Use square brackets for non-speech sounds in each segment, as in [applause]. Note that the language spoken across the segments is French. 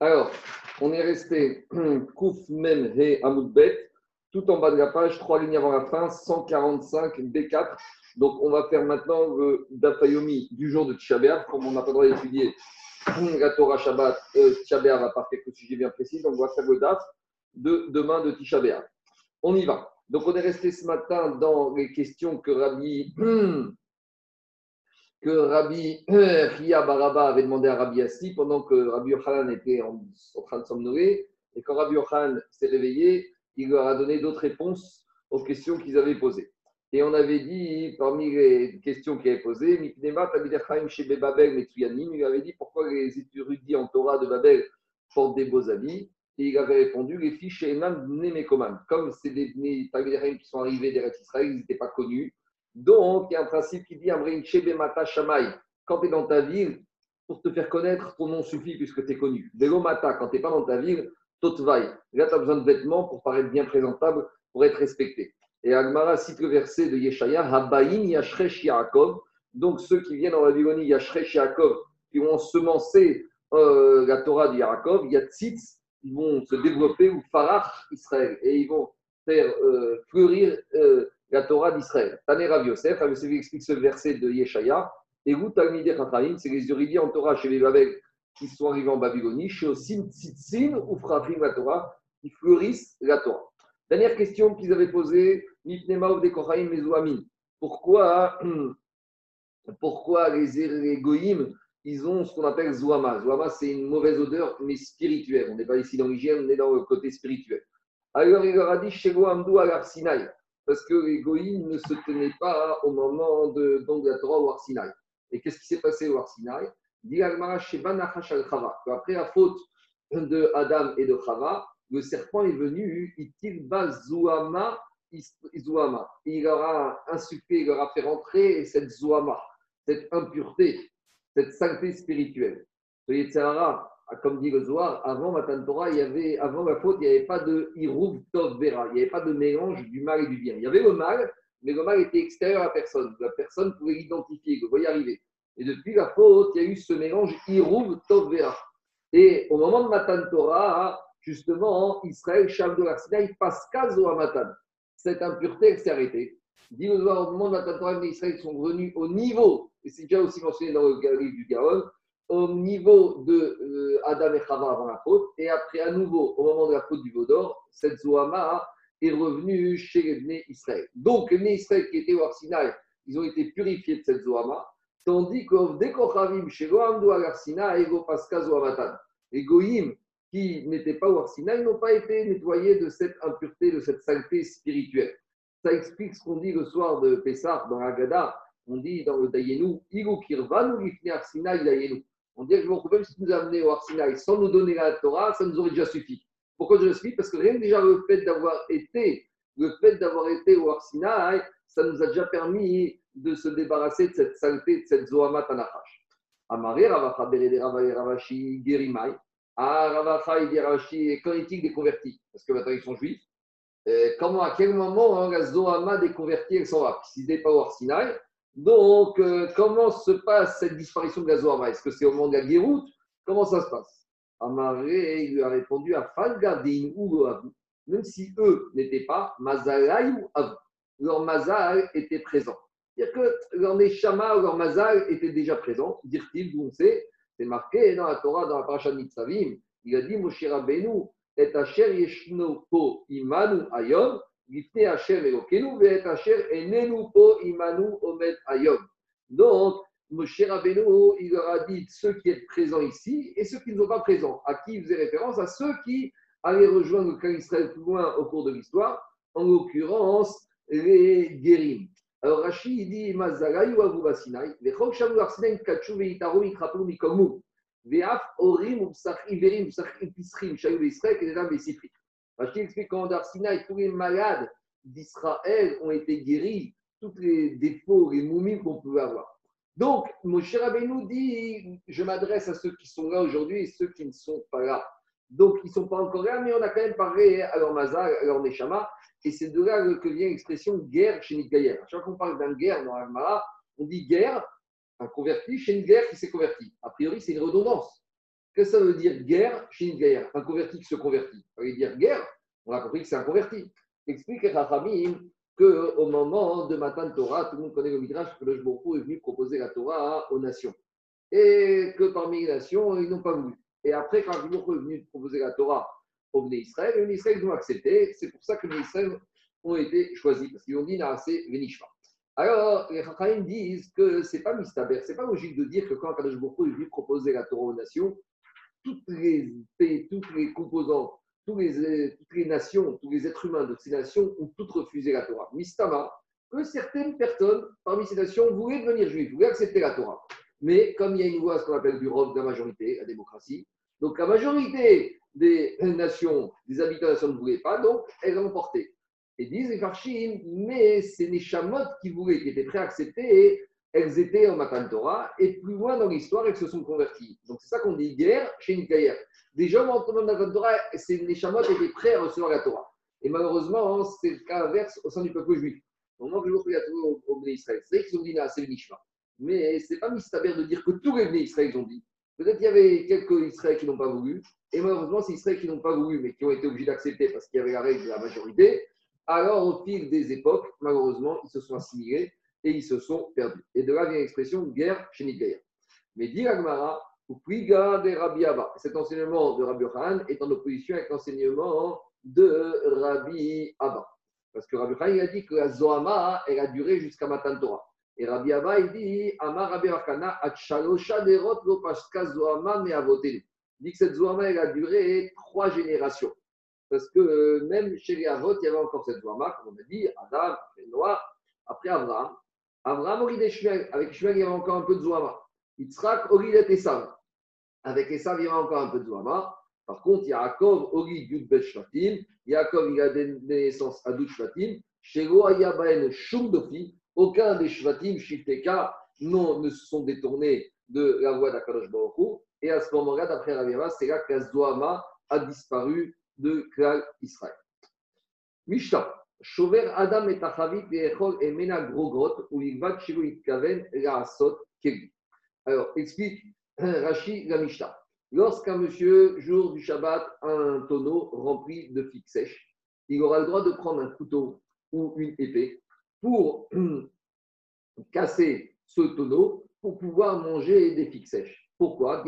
Alors, on est resté [clears throat] Kouf Mem He Amoudbet, tout en bas de la page, trois lignes avant la fin, 145 B4. Donc, on va faire maintenant le Dafayomi du jour de Tisha comme on n'a pas le droit d'étudier [clears throat] la Torah Shabbat, euh, à part quelques sujets bien précis. Donc, on va faire le Daf de demain de Tisha On y va. Donc, on est resté ce matin dans les questions que Rabbi [clears throat] que Rabbi Ria Baraba avait demandé à Rabbi Assi pendant que Rabbi Yochanan était en, train de somnoler. Et quand Rabbi Yochanan s'est réveillé, il leur a donné d'autres réponses aux questions qu'ils avaient posées. Et on avait dit, parmi les questions qu'il avait posées, Mipnema, chez Babel, Metsuyanim, il avait dit pourquoi les érudits en Torah de Babel portent des beaux habits. Et il avait répondu les filles chez Nemekoman. Comme c'est des qui sont arrivés des Israël, ils n'étaient pas connus. Donc, il y a un principe qui dit Quand tu es dans ta ville, pour te faire connaître, ton nom suffit puisque tu es connu. Mata, quand tu n'es pas dans ta ville, Totvai. Là, tu as besoin de vêtements pour paraître bien présentable, pour être respecté. Et Agmara cite le verset de Yeshaya Habaïm Yashresh Yaakov. Donc, ceux qui viennent en Babylonie, Yashresh Yaakov, qui vont semencer euh, la Torah de Yaakov, Yatzitz, ils vont se développer, ou Farach Israël, et ils vont faire euh, fleurir. Euh, la Torah d'Israël. Taner Rav Yosef, Rav explique ce verset de Yeshaya. Et vous, Talmideh Chachamim, c'est les Uridiens en Torah chez les Babel qui sont arrivés en Babylonie, chez Osim Tzitzin ou Frafrim la Torah, qui fleurissent la Torah. Dernière question qu'ils avaient posée, Mipnema ou Dekochaim Mezouamin. Pourquoi, pourquoi les, les ils ont ce qu'on appelle Zouama Zouama, c'est une mauvaise odeur, mais spirituelle. On n'est pas ici dans l'hygiène, on est dans le côté spirituel. Alors il leur a dit, Amdou al Sinai parce que les ne se tenaient pas au moment de, donc, la Torah au Arsinaï. Et qu'est-ce qui s'est passé au Arsinaï Après la faute de Adam et de Chava, le serpent est venu, il Zouama Zouama. Il leur a insulté, il leur a fait rentrer cette Zouama, cette impureté, cette sainteté spirituelle. Soyez comme dit le Zohar, avant Matan Torah, il y avait, avant la faute, il n'y avait pas de Hirouv Tov Vera, il n'y avait pas de mélange du mal et du bien. Il y avait le mal, mais le mal était extérieur à la personne. La personne pouvait l'identifier, le voyait arriver. Et depuis la faute, il y a eu ce mélange Hirouv Tov Vera. Et au moment de Matan Torah, justement, Israël, Sham de l'Arsinaï, Pascal Matan. Cette impureté, s'est arrêtée. Dit le Zohar, au moment de Matan Torah, les Israël sont venus au niveau, et c'est déjà aussi mentionné dans le livre du Gaon, au niveau de euh, Adam et Chava avant la faute, et après à nouveau, au moment de la faute du Vaudor, cette Zohama est revenue chez les Bnei Israël. Donc, les Bnei Israël qui étaient au Arsinaï, ils ont été purifiés de cette Zohama, tandis que dès qu'Ochavim, chez Gohamdo Arsinaï, Ego Paska Zohamatan, les Goïm qui n'étaient pas au Arsinaï n'ont pas été nettoyés de cette impureté, de cette saleté spirituelle. Ça explique ce qu'on dit le soir de Pessah dans Gada. On dit dans le Dayenu, Igu Kirvan ou Arsinaï Dayenu. On dit que même si tu nous amené au Arsinaï sans nous donner la Torah, ça nous aurait déjà suffi. Pourquoi je le suis Parce que rien que déjà le fait d'avoir été, le fait d'avoir été au Arsinaï, ça nous a déjà permis de se débarrasser de cette saleté, de cette Zohama Tanachash. Amari Ravacha Berede Ravashi Gerimai. Ah, Ravacha et Ravashi, qu'en est-il des convertis? Parce que maintenant ils sont juifs. comment, à quel moment hein, la Zohama des convertis, elle s'en va? S'ils n'étaient pas au Arsinaï, donc, euh, comment se passe cette disparition de la Est-ce que c'est au moment de la guéroute? Comment ça se passe? Amaré lui a répondu à Falgadin ou même si eux n'étaient pas, Mazalai ou Av. Leur Mazal était présent. C'est-à-dire que leur Neshama ou leur Mazal était déjà présent, dire-t-il, d'où on sait, c'est marqué dans la Torah, dans la Parashat Mitzavim, il a dit Moshe Rabbeinu, et Asher Yeshno Po Imanu Ayom, donc, Moshe Rabbeinu, il leur a dit ceux qui sont présents ici et ceux qui ne sont pas présents. À qui il faisait référence? À ceux qui allaient rejoindre le clan Israël plus loin au cours de l'histoire, en l'occurrence les guérim. Alors Rachid dit Mazalai ou Abu Basinai, les Chok Shamu Arsinaim Kachu Veitaru Itrapu Mikomu, Veaf Orim ou Psach Iverim, Psach Ipisrim, Shayu Israël, Kedam Besifri. Rachid explique qu'en Darsinaï, tous les malades d'Israël ont été guéris, tous les défauts, les moumis qu'on pouvait avoir. Donc, Moshe nous dit Je m'adresse à ceux qui sont là aujourd'hui et ceux qui ne sont pas là. Donc, ils ne sont pas encore là, mais on a quand même parlé à leur Mazar, à leur Neshama. Et c'est de là que vient l'expression guerre chez Nidgayer. À chaque fois qu'on parle d'un guerre dans Mara, on dit guerre, un converti chez une guerre qui s'est converti. A priori, c'est une redondance. Que ça veut dire guerre chez guerre Un converti qui se convertit. Ça veut dire guerre, on a compris que c'est un converti. Explique Rachamim qu'au moment de Matan Torah, tout le monde connaît le Midrash que le est venu proposer la Torah aux nations. Et que parmi les nations, ils n'ont pas voulu. Et après, quand le est venu proposer la Torah aux Bnei Israël, les Israël ont accepté. C'est pour ça que les Israël ont été choisis, parce qu'ils ont dit Naasé Venishma. Alors, les Chachamim disent que ce n'est pas mistaber, ce n'est pas logique de dire que quand Kadosh Baruch est venu proposer la Torah aux nations, toutes les, les composants, toutes les, nations, tous les êtres humains de ces nations ont toutes refusé la Torah. Mistama, que certaines personnes parmi ces nations voulaient devenir juifs, voulaient accepter la Torah. Mais comme il y a une loi, ce qu'on appelle du robe de la majorité, la démocratie, donc la majorité des nations, des habitants des nations ne voulaient pas, donc elles ont porté. Et disent les Farshim, mais c'est les chamottes qui voulaient, qui étaient prêts à accepter, elles étaient en Matan Torah, et plus loin dans l'histoire, elles se sont converties. Donc c'est ça qu'on dit guerre chez. Des gens en Matan Torah, les chamottes étaient prêts à recevoir la Torah. Et malheureusement, c'est le cas inverse au sein du peuple juif. Au moment que le jour a trouvé au, c'est vrai qu'ils ont dit c'est le Nishma. Mais ce n'est pas mystère de dire que tous les Bnei Israël ont dit. Peut-être qu'il y avait quelques Israël qui n'ont pas voulu, et malheureusement, c'est Israël qui n'ont pas voulu, mais qui ont été obligés d'accepter parce qu'il y avait la règle de la majorité. Alors, au fil des époques, malheureusement, ils se sont assimilés et ils se sont perdus. Et de là vient l'expression guerre chez Nidgaïa. Mais dit Agmara, ou priga de Rabbi Abba. Cet enseignement de Rabbi Khan est en opposition avec l'enseignement de Rabbi Abba. Parce que Rabbi Khan, il a dit que la Zohama, elle a duré jusqu'à Matan Torah. Et Rabbi Abba, il dit Amar Rabbi Rakana, Achalosha derot lo paska Zohama me Il dit que cette Zohama, elle a duré trois générations. Parce que même chez les Avot, il y avait encore cette Zohama, comme on a dit, Adam, Noah, après Abraham. Abraham, Orid Shmuel. Avec Shmuel, il y avait encore un peu de Zohama. Yitzhak, Orid et Esav. Avec Esav, il y avait encore un peu de Zohama. Par contre, Yaakov, Orid, Yud Bet Shvatim. Yaakov, il a donné naissance à Dout Shvatim. Shego, Ayabaen, Shum Dofi. Aucun des Shvatim, Shifteka, non, ne se sont détournés de la voie d'Akadosh Baruch Et à ce moment-là, d'après Ravira, c'est là que la Zohama a disparu de Klal Israël. Mishnah. Adam et Mena Kegi. Alors, explique Rashi la. Lorsqu'un monsieur, jour du Shabbat, a un tonneau rempli de figues sèches, il aura le droit de prendre un couteau ou une épée pour [clears throat] casser ce tonneau pour pouvoir manger des figues sèches. Pourquoi?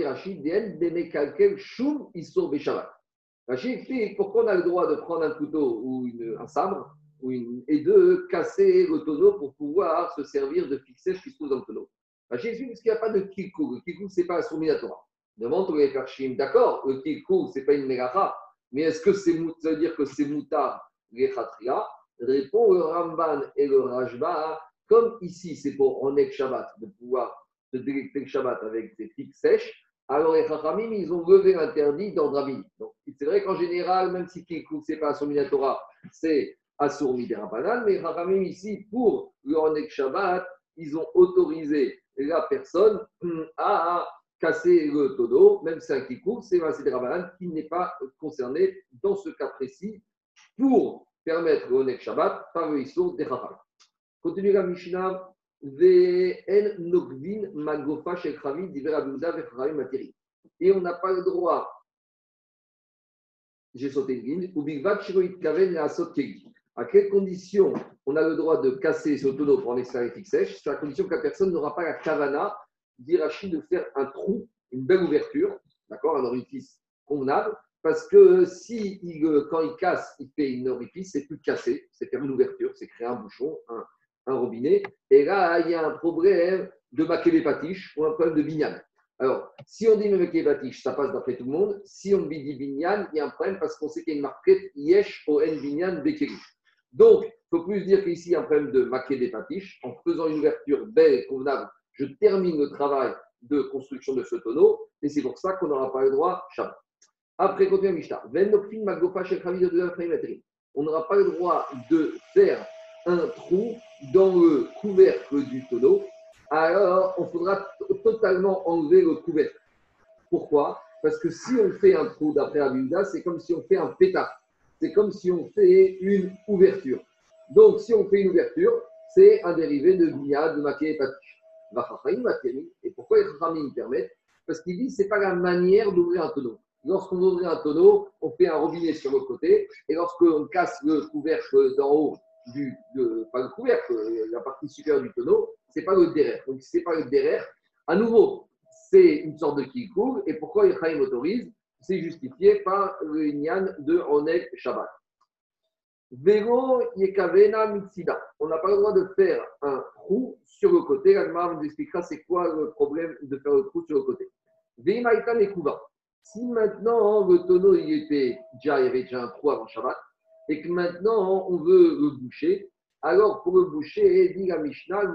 Rachid explique pourquoi on a le droit de prendre un couteau ou un sabre et de casser le tonneau pour pouvoir se servir de fixer ce qui se trouve dans le tonneau. Rachid explique parce qu'il n'y a pas de kilkou. Le kilkou, ce n'est pas un Torah. Demande au Farshim, d'accord, le kilkou, ce n'est pas une mégacha, mais est-ce que c'est, ça veut dire que c'est moutar les Répond le Ramban et le Rajba, comme ici, c'est pour Onek Shabbat, de pouvoir se délecter le Shabbat avec des figues sèches, alors les Chachamim, ils ont levé l'interdit dans Drabi. Donc, c'est vrai qu'en général, même si Kikou, ce n'est pas Assur Minatora, c'est Assur Miderabanan, mais Chachamim, ici, pour le Shabbat, ils ont autorisé la personne [clears throat] à casser le todo, même si c'est un Kikou, c'est un qui n'est pas concerné dans ce cas précis pour permettre le Shabbat par le Issur des Chachamim. Continue la Mishnah. Et on n'a pas le droit, j'ai sauté une ligne, ou à quelles conditions on a le droit de casser ce tonneau pour en extraire les sèches C'est à condition que la personne n'aura pas la kavana d'Irachi de faire un trou, une belle ouverture, d'accord, un orifice convenable, parce que si quand il casse, il fait un orifice, c'est plus casser, c'est faire une ouverture, c'est créer un bouchon, un, robinet. Et là, il y a un problème de makélépatiche ou un problème de bignan. Alors, si on dit makélépatiche, ça passe d'après tout le monde. Si on dit bignan, il y a un problème parce qu'on sait qu'il y a une marquette yesh o en binyan bekeri. Donc, il faut plus dire qu'ici, il y a un problème de makélépatiche. En faisant une ouverture belle et convenable, je termine le travail de construction de ce tonneau. Et c'est pour ça qu'on n'aura pas le droit Shabbat. Après, continue Mishnah. On n'aura pas le droit de faire un trou dans le couvercle du tonneau, alors on faudra totalement enlever le couvercle. Pourquoi? Parce que si on fait un trou d'après Abinda, c'est comme si on fait un pétard. C'est comme si on fait une ouverture. Donc, si on fait une ouverture, c'est un dérivé de Bia, de Maké et Patish. Et pourquoi les Khamim permettent? Parce qu'il dit, ce n'est pas la manière d'ouvrir un tonneau. Lorsqu'on ouvre un tonneau, on fait un robinet sur le côté, et lorsqu'on casse le couvercle d'en haut, du, pas le couvercle, la partie supérieure du tonneau, c'est pas le derrière. Donc, c'est pas le derrière. À nouveau, c'est une sorte de kikour. Et pourquoi Echaim autorise C'est justifié par le Nyan de Oneg Shabbat. Vélo Yekavena. On n'a pas le droit de faire un trou sur le côté. L'Agmar nous expliquera c'est quoi le problème de faire le trou sur le côté. Si maintenant le tonneau il déjà, il y avait déjà un trou avant Shabbat, et que maintenant on veut le boucher, alors pour le boucher, dit la Mishnah,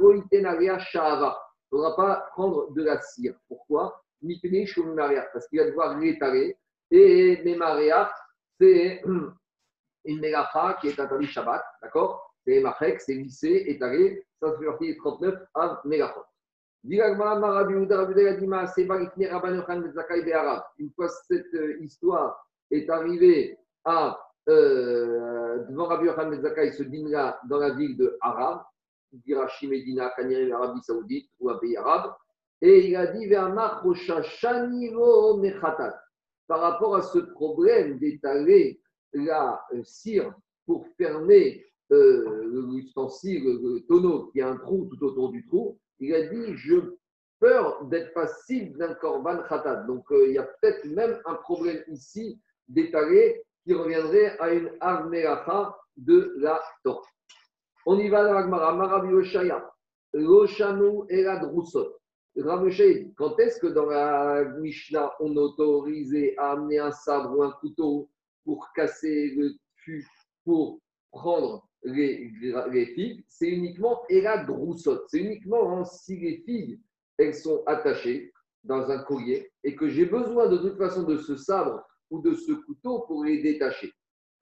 Shahava. On ne va pas prendre de la cire. Pourquoi? Parce qu'il va devoir l'étaler. Et Memariach, c'est [clears throat] une mélacha qui est interdit Shabbat, d'accord? C'est Machek, c'est lissé, étalé. Ça, fait partie des 39 à Mélachot. Une fois cette euh, histoire est arrivée à euh, devant Rabbi Yochanan Mezakai, il se dînera dans la ville de Arab, Dirachi Medina, Kanyari, l'Arabie Saoudite, ou un pays arabe, et il a dit par rapport à ce problème d'étaler la euh, cire pour fermer euh, l'ustensile, le tonneau qui a un trou tout autour du trou, il a dit Je peur d'être passible d'un korban khatat. Donc euh, il y a peut-être même un problème ici d'étaler qui reviendrait à une arméracha de la Torah. On y va dans la Gemara. Marabi Oshaya, Loshanu et la Droussot. quand est-ce que dans la Mishnah, on autorisait à amener un sabre ou un couteau pour casser le fût, pour prendre les, les figues? C'est uniquement et la Droussot. C'est uniquement hein, si les figues, elles sont attachées dans un collier et que j'ai besoin de toute façon de ce sabre ou de ce couteau pour les détacher.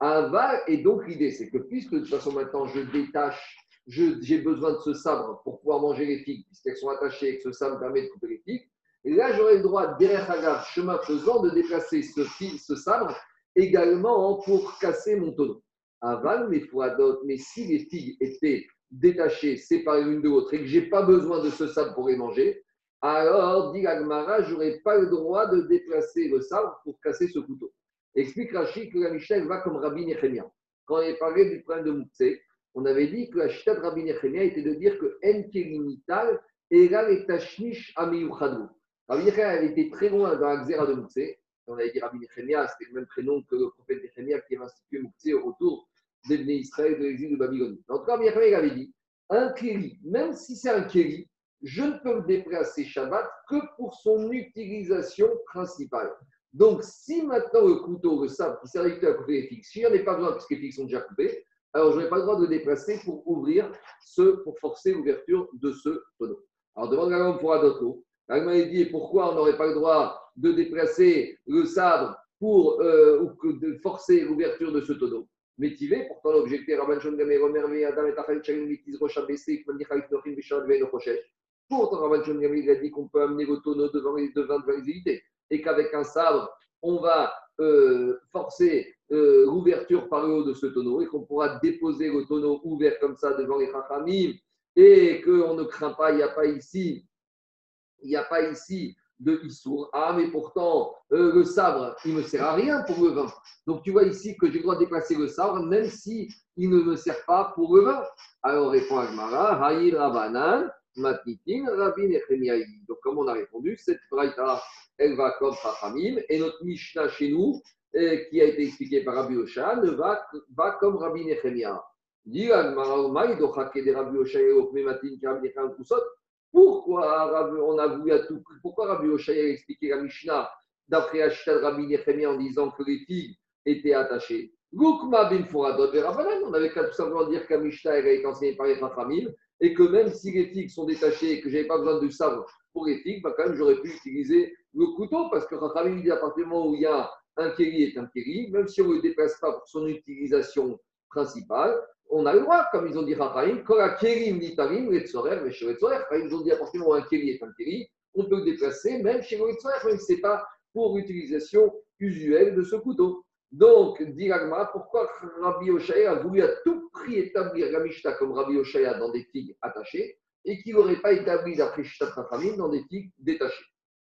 va et donc l'idée, c'est que puisque de toute façon maintenant je détache, j'ai besoin de ce sabre pour pouvoir manger les figues, puisqu'elles sont attachées et que ce sabre permet de couper les figues, et là j'aurai le droit, derrière Hagav, chemin faisant, de déplacer ce, fil, ce sabre également pour casser mon tonneau. Aval, mais d'autres, mais si les figues étaient détachées, séparées l'une de l'autre, et que je n'ai pas besoin de ce sabre pour les manger, alors, dit Agmara, je n'aurai pas le droit de déplacer le sabre pour casser ce couteau. Explique Rachid que la Mishnah va comme Rabbi Nechemia. Quand il parlait du problème de Moukse, on avait dit que la Chita de Rabbi Nechemia était de dire que En Kelimital égale et Tashnish Amiyuchadou. Rabbi Nechemia avait été très loin dans la Xéra de Moukse. On avait dit Rabbi Nechemia, c'était le même prénom que le prophète Nechemia qui avait institué Moukse au retour des Israël de l'exil de Babylone. En tout cas, Rabbi Nechemia avait dit un Kéli, même si c'est un Kéli, je ne peux me déplacer Shabbat que pour son utilisation principale. Donc, si maintenant le couteau, le sabre qui sert à couper les fixes, si je n'en ai pas besoin parce que les fixes sont déjà coupées, alors je n'ai pas le droit de le déplacer pour ouvrir ce, pour forcer l'ouverture de ce tonneau. Alors, demande la pour Adoto. La m'a dit pourquoi on n'aurait pas le droit de déplacer le sabre pour euh, ou de forcer l'ouverture de ce tonneau? Métivé, pourtant Rochesh. Pourtant, Rabban Shon a dit qu'on peut amener le tonneau devant les devant de éviter et qu'avec un sabre, on va euh, forcer euh, l'ouverture par le haut de ce tonneau et qu'on pourra déposer le tonneau ouvert comme ça devant les Chachamim et qu'on ne craint pas, il n'y a pas ici, il n'y a pas ici de Issour. Ah, mais pourtant, euh, le sabre, il ne me sert à rien pour le vin. Donc tu vois ici que j'ai le droit de déplacer le sabre, même si il ne me sert pas pour le vin. Alors répond Agmara, Haïl Rabanan, Matnitin, Rabbi Donc comme on a répondu, cette braïta elle va comme Chachamim, et notre Mishnah chez nous, qui a été expliqué par Rabbi Oshan, va, va comme Rabbi Nechemia. Pourquoi on a à tout Pourquoi Rabbi Osha a expliqué la Mishnah d'après Ashita Rabbi Nechemia en disant que les filles étaient attachées? Bin on avait qu'à tout simplement dire que la Mishnah a été enseignée par les Chachamim et que même si les figues sont détachées et que je n'avais pas besoin de sabre pour les figues, bah quand même j'aurais pu utiliser le couteau parce que Rachamim dit à partir du moment où il y a un kéri est un kéri, même si on ne le déplace pas pour son utilisation principale, on a le droit, comme ils ont dit Rachamim, quand la dit tarim, les tsorer, mais chez les tsorer, ils ont dit à partir où un kéri est un kéri, on peut le déplacer même chez tsorer, même si ce n'est pas pour l'utilisation usuelle de ce couteau. Donc, dit pourquoi Rabbi Oshaya a voulu à tout prix établir la Mishnah comme Rabbi Oshaya dans des figues attachées et qu'il n'aurait pas établi la Rachamim dans des figues détachées?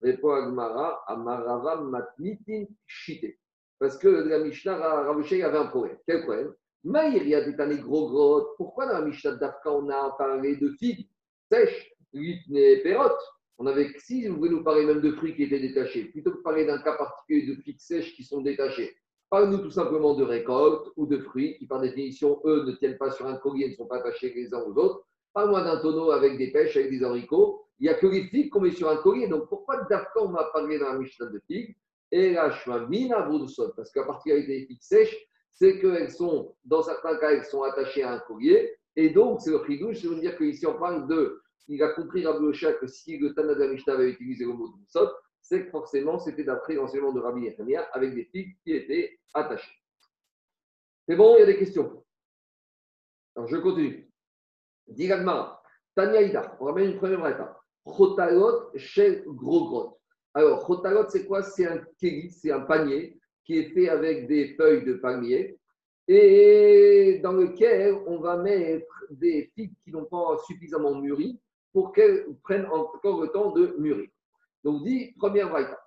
Répond Agmara, Amarava Matnitin Shite. Parce que la Mishnah, Ravushay avait un problème. Quel problème? Maïr, il y a des gros grottes. Pourquoi dans la Mishnah d'Afka, on a parlé de figues sèches, litne pérotes? On avait, si vous voulez nous parler même de fruits qui étaient détachés, plutôt que parler d'un cas particulier de figues sèches qui sont détachées, parlez-nous tout simplement de récoltes ou de fruits qui, par définition, eux, ne tiennent pas sur un collier, ne sont pas attachés les uns aux autres. Parle-moi d'un tonneau avec des pêches, avec des haricots. Il n'y a que les figues qu'on met sur un collier. Donc pourquoi d'Afka on m'a parlé dans la Mishnah de figues Et là, je mina sol parce qu'à partir des figues sèches, c'est qu'elles sont, dans certains cas, elles sont attachées à un collier. Et donc, c'est le frigouche, c'est de dire qu'ici, on parle de. Il a compris Rabbi Oshia que si le Tana de la Mishnah avait utilisé le mot Broussot, c'est que forcément, c'était d'après l'enseignement de Rabbi Nehemiah avec des figues qui étaient attachées. C'est bon, il y a des questions? Alors, je continue. Digagmara, Tanya on ramène une première étape. Chotalot chez Gros Grotte. Alors, Chotalot, c'est quoi? C'est un kéli, c'est un panier qui est fait avec des feuilles de palmier et dans lequel on va mettre des figues qui n'ont pas suffisamment mûri pour qu'elles prennent encore le temps de mûrir. Donc, dit première vaïta,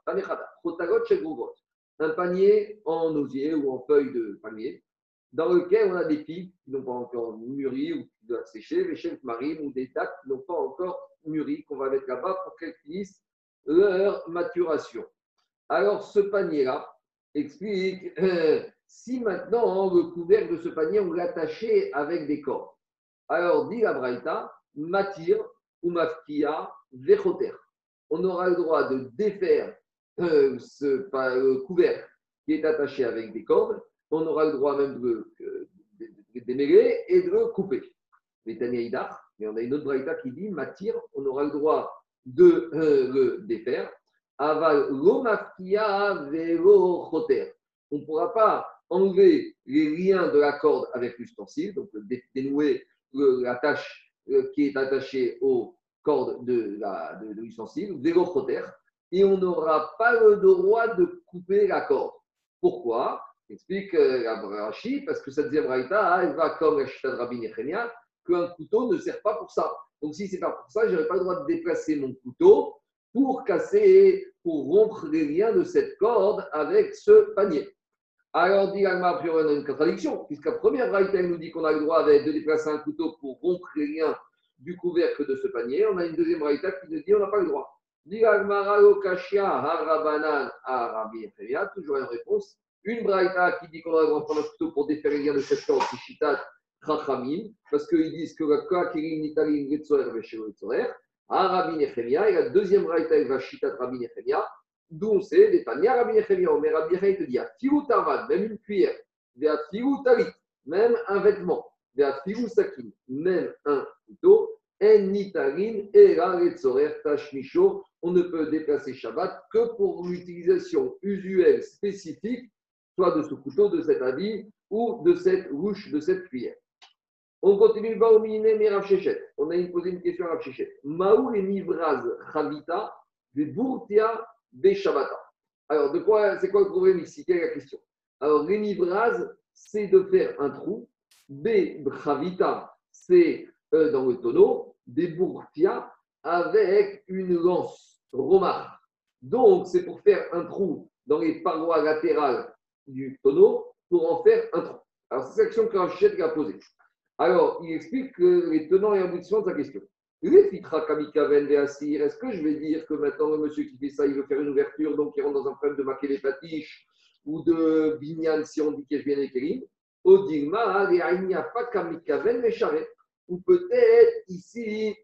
Chotalot chez Gros Grotte. Un panier en osier ou en feuilles de palmier dans lequel on a des figues qui n'ont pas encore mûri ou qui doivent sécher, les chefs marines ou des dates qui n'ont pas encore mûri, qu'on va mettre là-bas pour qu'elles finissent leur maturation. Alors, ce panier-là explique euh, si maintenant le couvercle de ce panier, on l'attachait avec des cordes. Alors, dit la Braïta, matir ou mafkia vechoter. On aura le droit de défaire euh, ce couvercle qui est attaché avec des cordes on aura le droit même de le démêler et de le couper. Mais on a une autre braïta qui dit Matir, on aura le droit de le défaire. Aval On ne pourra pas enlever les liens de la corde avec l'ustensile, donc dénouer la tâche euh, qui est attachée aux cordes de l'ustensile, de, vélo et on n'aura pas le droit de couper la corde. Pourquoi? Explique euh, Rashi, parce que cette deuxième raïta, elle va comme la chita de Rabbi Nechemia, qu'un couteau ne sert pas pour ça. Donc si ce n'est pas pour ça, je n'aurai pas le droit de déplacer mon couteau pour casser, pour rompre les liens de cette corde avec ce panier. Alors, dit Alma, on a une contradiction, puisqu'à première raïta, elle nous dit qu'on a le droit de déplacer un couteau pour rompre les liens du couvercle de ce panier. On a une deuxième raïta qui nous dit qu'on n'a pas le droit. Dit Harabanan, toujours une réponse. Une braïta qui dit qu'on va prendre un couteau pour défaire les liens de cette corde, c'est Parce qu'ils disent que la Kakirin Nitalim Getzoer Veshelo Getzoer, à Rabbi Nechemia, et la deuxième braïta, elle va Shitat Rabbi Nechemia, d'où on sait, les Tania Rabbi Nechemia, mais Rabbi Nechemia te dit, Fiou Tarvan, même une cuillère, Vea Fiou Talit, même un vêtement, Vea Fiou Sakin, même un couteau, En Nitarin, Era Getzoer Tashmicho, on ne peut déplacer Shabbat que pour l'utilisation usuelle spécifique soit de ce couteau, de cet habit ou de cette rouche, de cette cuillère. On continue, va au On a posé une question à Rav Maou et Nivraz Chavita, des des Shabata. Alors, de quoi, c'est quoi le problème ici? Quelle est la question? Alors, les c'est de faire un trou. Chavita, c'est euh, dans le tonneau. Des avec une lance, romar. Donc, c'est pour faire un trou dans les parois latérales du tonneau pour en faire un trou. Alors, c'est l'action que Rachid a posée. Alors, il explique que les tenants et aboutissements de sa question. Est-ce que je vais dire que maintenant le monsieur qui fait ça, il veut faire une ouverture, donc il rentre dans un problème de maquer les patiches ou de binyan si on dit qu'il vient avec Kérim Ou peut-être ici,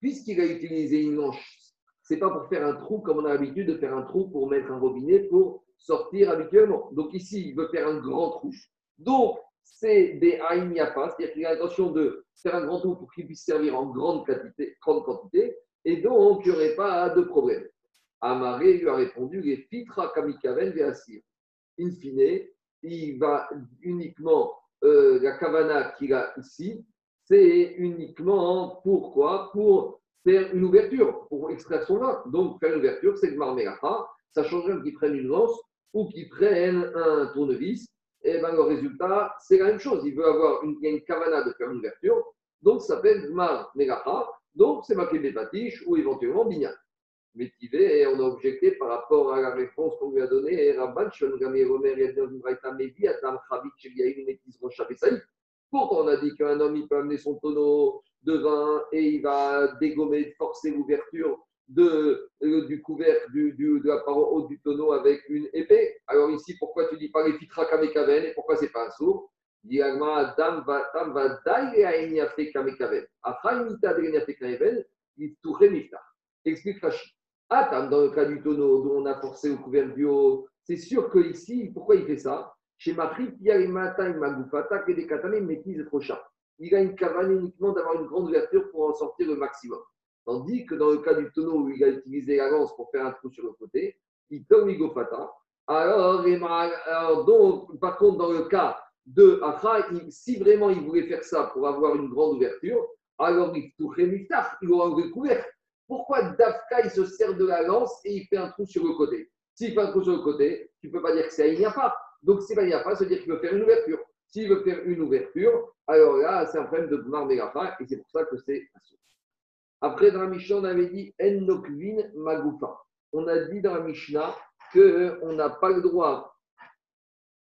puisqu'il a utilisé une manche, c'est pas pour faire un trou comme on a l'habitude de faire un trou pour mettre un robinet pour sortir habituellement. Donc ici, il veut faire un grand trou. Donc, c'est des aïmiapas, c'est-à-dire qu'il a l'intention de faire un grand trou pour qu'il puisse servir en grande quantité, grande quantité et donc il n'y aurait pas de problème. Amaré lui a répondu les fitra kamikaven ve'asir. In fine, il va uniquement, euh, la kavana qu'il a ici, c'est uniquement pourquoi? Pour faire une ouverture, pour extraire son vin. Donc, faire une ouverture, c'est le marmelacha. Ça change rien qu'il prenne une lance ou qu'ils prennent un tournevis, et ben le résultat, c'est la même chose. Il veut avoir une, il de faire une ouverture, donc ça s'appelle Gmar Megacha, donc c'est marqué Bepatish ou éventuellement Binyan. métivé et on a objecté par rapport à la réponse qu'on lui a donnée. Pourquoi on a dit qu'un homme il peut amener son tonneau de vin et il va dégommer, forcer l'ouverture de, euh, du couvercle du, du, de la paroi haute du tonneau avec une épée. Alors ici, pourquoi tu dis pas les fitra kamekaven et pourquoi c'est pas un sourd? Explique Rachid. Atam, dans le cas du tonneau dont on a forcé au couvercle du haut, c'est sûr que ici, pourquoi il fait ça? Chez Mafri, il a une cavane uniquement d'avoir une grande ouverture pour en sortir le maximum. Tandis que dans le cas du tonneau où il a utilisé la lance pour faire un trou sur le côté, il tombe l'igofata. Alors, alors donc, par contre, dans le cas de Acha, si vraiment il voulait faire ça pour avoir une grande ouverture, alors il il aura un couvercle. Pourquoi Dafka, il se sert de la lance et il fait un trou sur le côté? S'il fait un trou sur le côté, tu ne peux pas dire que c'est a pas. Donc, c'est pas, ça veut dire qu'il veut faire une ouverture. S'il veut faire une ouverture, alors là, c'est un problème de Gmar et c'est pour ça que c'est Après, dans la Mishnah, on avait dit Ennokvin Magoufa. On a dit dans la Mishnah qu'on n'a pas le droit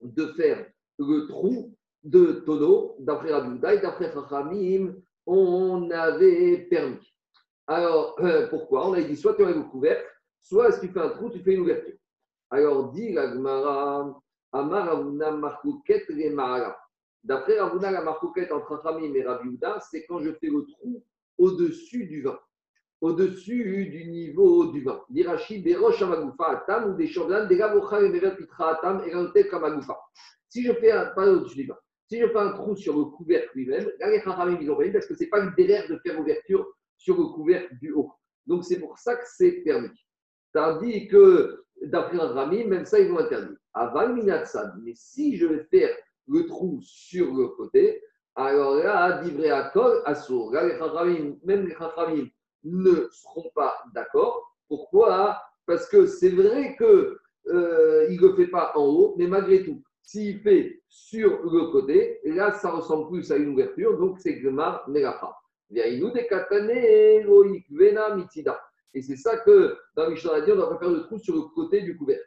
de faire le trou de tonneau, d'après Rabbi et d'après Chachamim, on avait permis. Alors, euh, pourquoi? On a dit soit tu enlèves le couvercle, soit si tu fais un trou, tu fais une ouverture. Alors, dit la Gemara, Amar Avuna Markouket. D'après Ravuna, la Markouket entre Chachamim et Rabbi c'est quand je fais le trou au-dessus du vin au-dessus du niveau du vin. Dirachi, atam ou des des et pitra atam et. Si je fais un, pas au-dessus du vin, si je fais un trou sur le couvercle lui-même, parce que ce n'est pas une derrière de faire ouverture sur le couvercle du haut. Donc c'est pour ça que c'est permis. Tandis que d'après un rami, même ça ils vont interdire. Aval minatsad. Mais si je vais faire le trou sur le côté, alors là, divré à kol, assour. Là, les même les chachamim, ne seront pas d'accord. Pourquoi? Parce que c'est vrai qu'il euh, ne le fait pas en haut, mais malgré tout, s'il fait sur le côté, là, ça ressemble plus à une ouverture, donc c'est Gemar Melacha. Et c'est ça que dans Mishnah on doit faire le trou sur le côté du couvercle.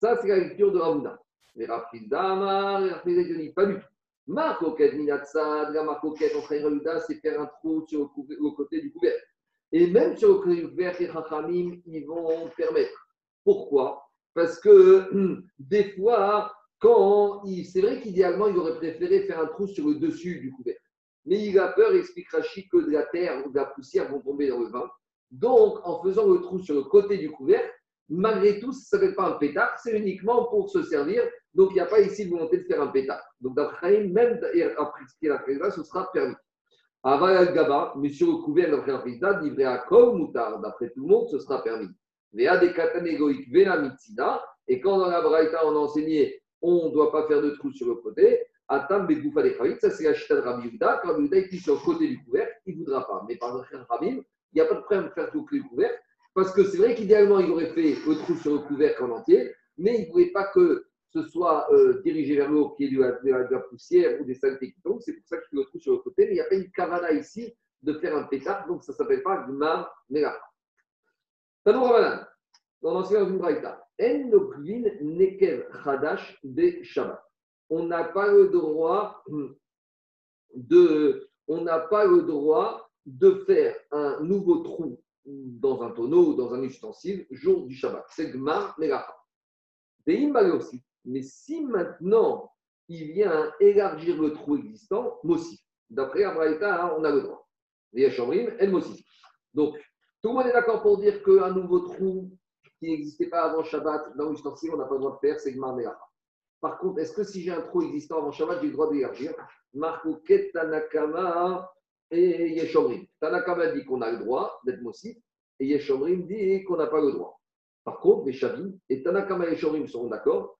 Ça, c'est la lecture de Ravuna. Mais Rafrizda, dit pas du tout. Marcoquette Minatsad, la Marcoquette en Ravuda, c'est faire un trou sur le côté du couvercle. Et même sur le vert et Chachamim, ils vont permettre. Pourquoi? Parce que [clears throat] des fois, quand c'est vrai qu'idéalement, il aurait préféré faire un trou sur le dessus du couvercle. Mais il a peur, explique Rachid, que de la terre ou de la poussière vont tomber dans le vin. Donc, en faisant le trou sur le côté du couvercle, malgré tout, ça ne s'appelle pas un pétard, c'est uniquement pour se servir. Donc, il n'y a pas ici de volonté de faire un pétard. Donc, d'après même après ce qu'il ce sera permis. Aval Gaba, mais sur le couvert d'après un livré à Kol d'après tout le monde, ce sera permis. Vea de Katanegoïk Vena Mitzina, et quand dans la Braïta on a enseigné, on ne doit pas faire de trou sur le côté, Atam Begoufa des Khavit, ça c'est la de Rabbi quand Rabbi Yuda est sur le côté du couvercle, il ne voudra pas. Mais par exemple, Rabim, il n'y a pas de problème de faire tout le couvercle, parce que c'est vrai qu'idéalement, il aurait fait le trou sur le couvercle en entier, mais il ne voulait pas que ce soit euh, dirigé vers l'eau, qui est de la, de, la, poussière ou des saletés qui tombent. C'est pour ça qu'il le trouve sur le côté. Mais il n'y a pas une kavana ici de faire un pétard, donc ça ne s'appelle pas Gmar Melacha. Tanou Ramadan, dans l'ancien Braïta, En Nekev Chadash de Shabbat. On n'a pas le droit de, on n'a pas le droit de faire un nouveau trou dans un tonneau ou dans un ustensile jour du Shabbat. C'est Gmar Melacha. aussi. Mais si maintenant il vient élargir le trou existant, Mossi. D'après Abraïta, on a le droit. Et elle Mossi. Donc, tout le monde est d'accord pour dire qu'un nouveau trou qui n'existait pas avant Shabbat, dans l'ustensile, on n'a pas le droit de faire, c'est Gmar Par contre, est-ce que si j'ai un trou existant avant Shabbat, j'ai le droit d'élargir? Marco Tanakama et Yeshomrim. Tanakama dit qu'on a le droit d'être Mossi, et Yeshomrim dit qu'on n'a pas le droit. Par contre, les et Tanakama et Yeshomrim seront d'accord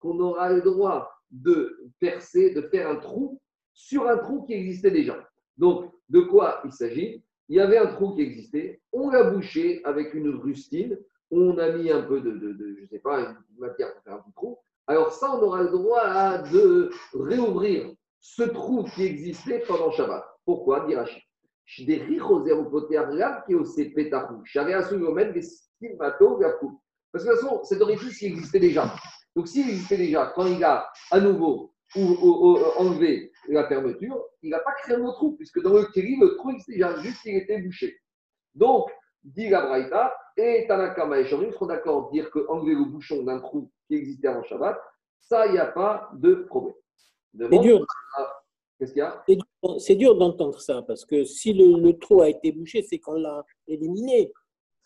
qu'on aura le droit de percer, de faire un trou sur un trou qui existait déjà. Donc, de quoi il s'agit? Il y avait un trou qui existait, on l'a bouché avec une rustine, on a mis un peu de, de, je sais pas, une matière pour faire un trou. Alors ça, on aura le droit de réouvrir ce trou qui existait pendant Shabbat. Pourquoi Dit stimato Parce que de toute façon, cet orifice, il existait déjà. Donc, s'il existait déjà, quand il a à nouveau ou, enlevé la fermeture, il n'a pas créé un autre trou, puisque dans le kéli, le trou existait déjà, juste qu'il était bouché. Donc, dit la et Tanakama et Shomrim seront d'accord pour dire qu'enlever le bouchon d'un trou qui existait avant Shabbat, ça, il n'y a pas de problème. C'est dur. Qu'est-ce qu'il y a? C'est dur, d'entendre ça, parce que si le, trou a été bouché, c'est qu'on l'a éliminé.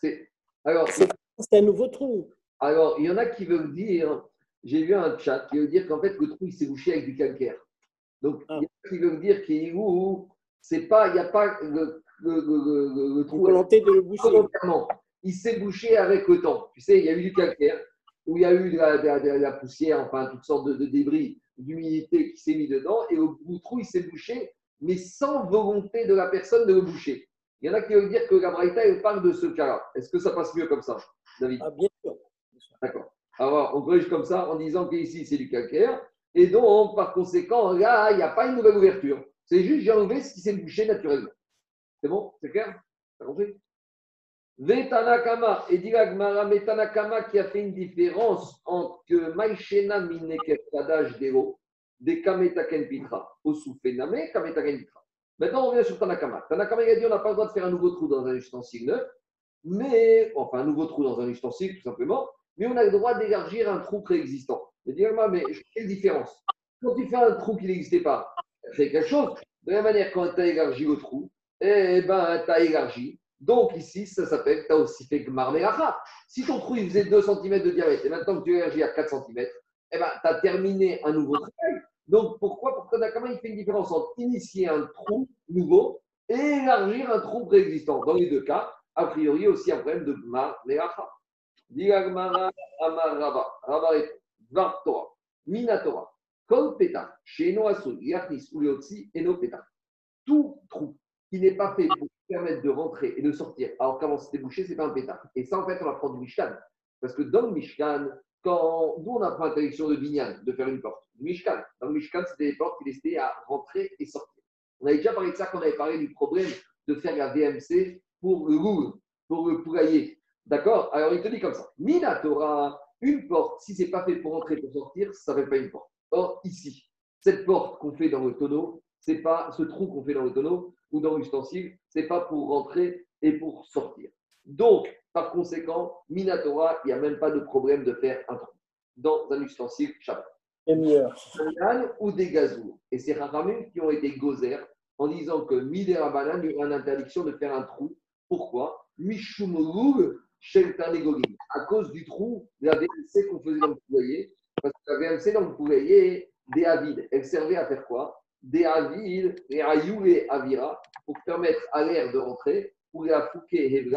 C'est alors c'est un nouveau trou. Alors, il y en a qui veulent dire, j'ai vu un chat qui veut dire qu'en fait, le trou, il s'est bouché avec du calcaire. Donc, ah. il y en a qui veulent dire qu'il c'est pas, il n'y a pas le, le, le, trou. Volonté de le boucher. Il s'est bouché avec le temps. Tu sais, il y a eu du calcaire, où il y a eu de la, poussière, enfin, toutes sortes de, débris, d'humidité qui s'est mis dedans, et le trou, il s'est bouché, mais sans volonté de la personne de le boucher. Il y en a qui veulent dire que la Braïta, elle parle de ce cas-là. Est-ce que ça passe mieux comme ça, David ah, Bien sûr. D'accord. Alors, on corrige comme ça en disant qu'ici, c'est du calcaire. Et donc, par conséquent, là, il n'y a pas une nouvelle ouverture. C'est juste, j'ai enlevé ce qui s'est bouché naturellement. C'est bon? C'est clair? T'as compris? Vetanakama, et dit Vetanakama qui a fait une différence entre Maïchena Mineket Kadaj Dero, des Kametaken Pitra, Osufename, Kametaken Pitra. Maintenant, on revient sur Tanakama. Tanakama, il a dit on n'a pas le droit de faire un nouveau trou dans un ustensile neuf, mais, enfin, un nouveau trou dans un ustensile, tout simplement, mais on a le droit d'élargir un trou préexistant. Mais dis mais quelle différence Quand tu fais un trou qui n'existait pas, c'est quelque chose. De la même manière, quand tu as élargi le trou, eh ben, tu as élargi. Donc ici, ça s'appelle, tu as aussi fait Gmar Si ton trou il faisait 2 cm de diamètre et maintenant que tu élargis à 4 cm, eh ben, tu as terminé un nouveau travail. Donc pourquoi? Pour comment il fait une différence entre initier un trou nouveau et élargir un trou préexistant. Dans les deux cas, a priori, aussi un problème de Gmar Meracha. Diagmara Amar Rava. Rava Vartora. Minatora. Kol Peta. Chez Noasun. Yachnis Uliotsi. Eno Peta. Tout trou qui n'est pas fait pour permettre de rentrer et de sortir, alors qu'avant c'était bouché, c'est pas un pétard. Et ça, en fait, on apprend du Mishkan. Parce que dans le Mishkan, quand nous on apprend l'interdiction de Binyan, de faire une porte, Mishkan, dans le Mishkan, c'était des portes qui laissaient à rentrer et sortir. On avait déjà parlé de ça quand on avait parlé du problème de faire la VMC pour le roule, pour le poulailler. D'accord? Alors il te dit comme ça Minatora, une porte, si c'est pas fait pour rentrer et pour sortir, ça ne s'appelle pas une porte. Or, ici, cette porte qu'on fait dans le tonneau, c'est pas ce trou qu'on fait dans le tonneau ou dans l'ustensile, c'est pas pour rentrer et pour sortir. Donc, par conséquent, Minatora, il n'y a même pas de problème de faire un trou dans un ustensile chapeau. ou des gazous. Et c'est Rahamim qui ont été gozer en disant que Midera Banan, il y aura une interdiction de faire un trou. Pourquoi? Mishumurug à cause du trou de la VMC qu'on faisait dans le poulailler. Parce que la VMC dans le poulailler, des avides, elle servait à faire quoi? Des avides, et ayou et avira, pour permettre à l'air de rentrer, pour la fouquer et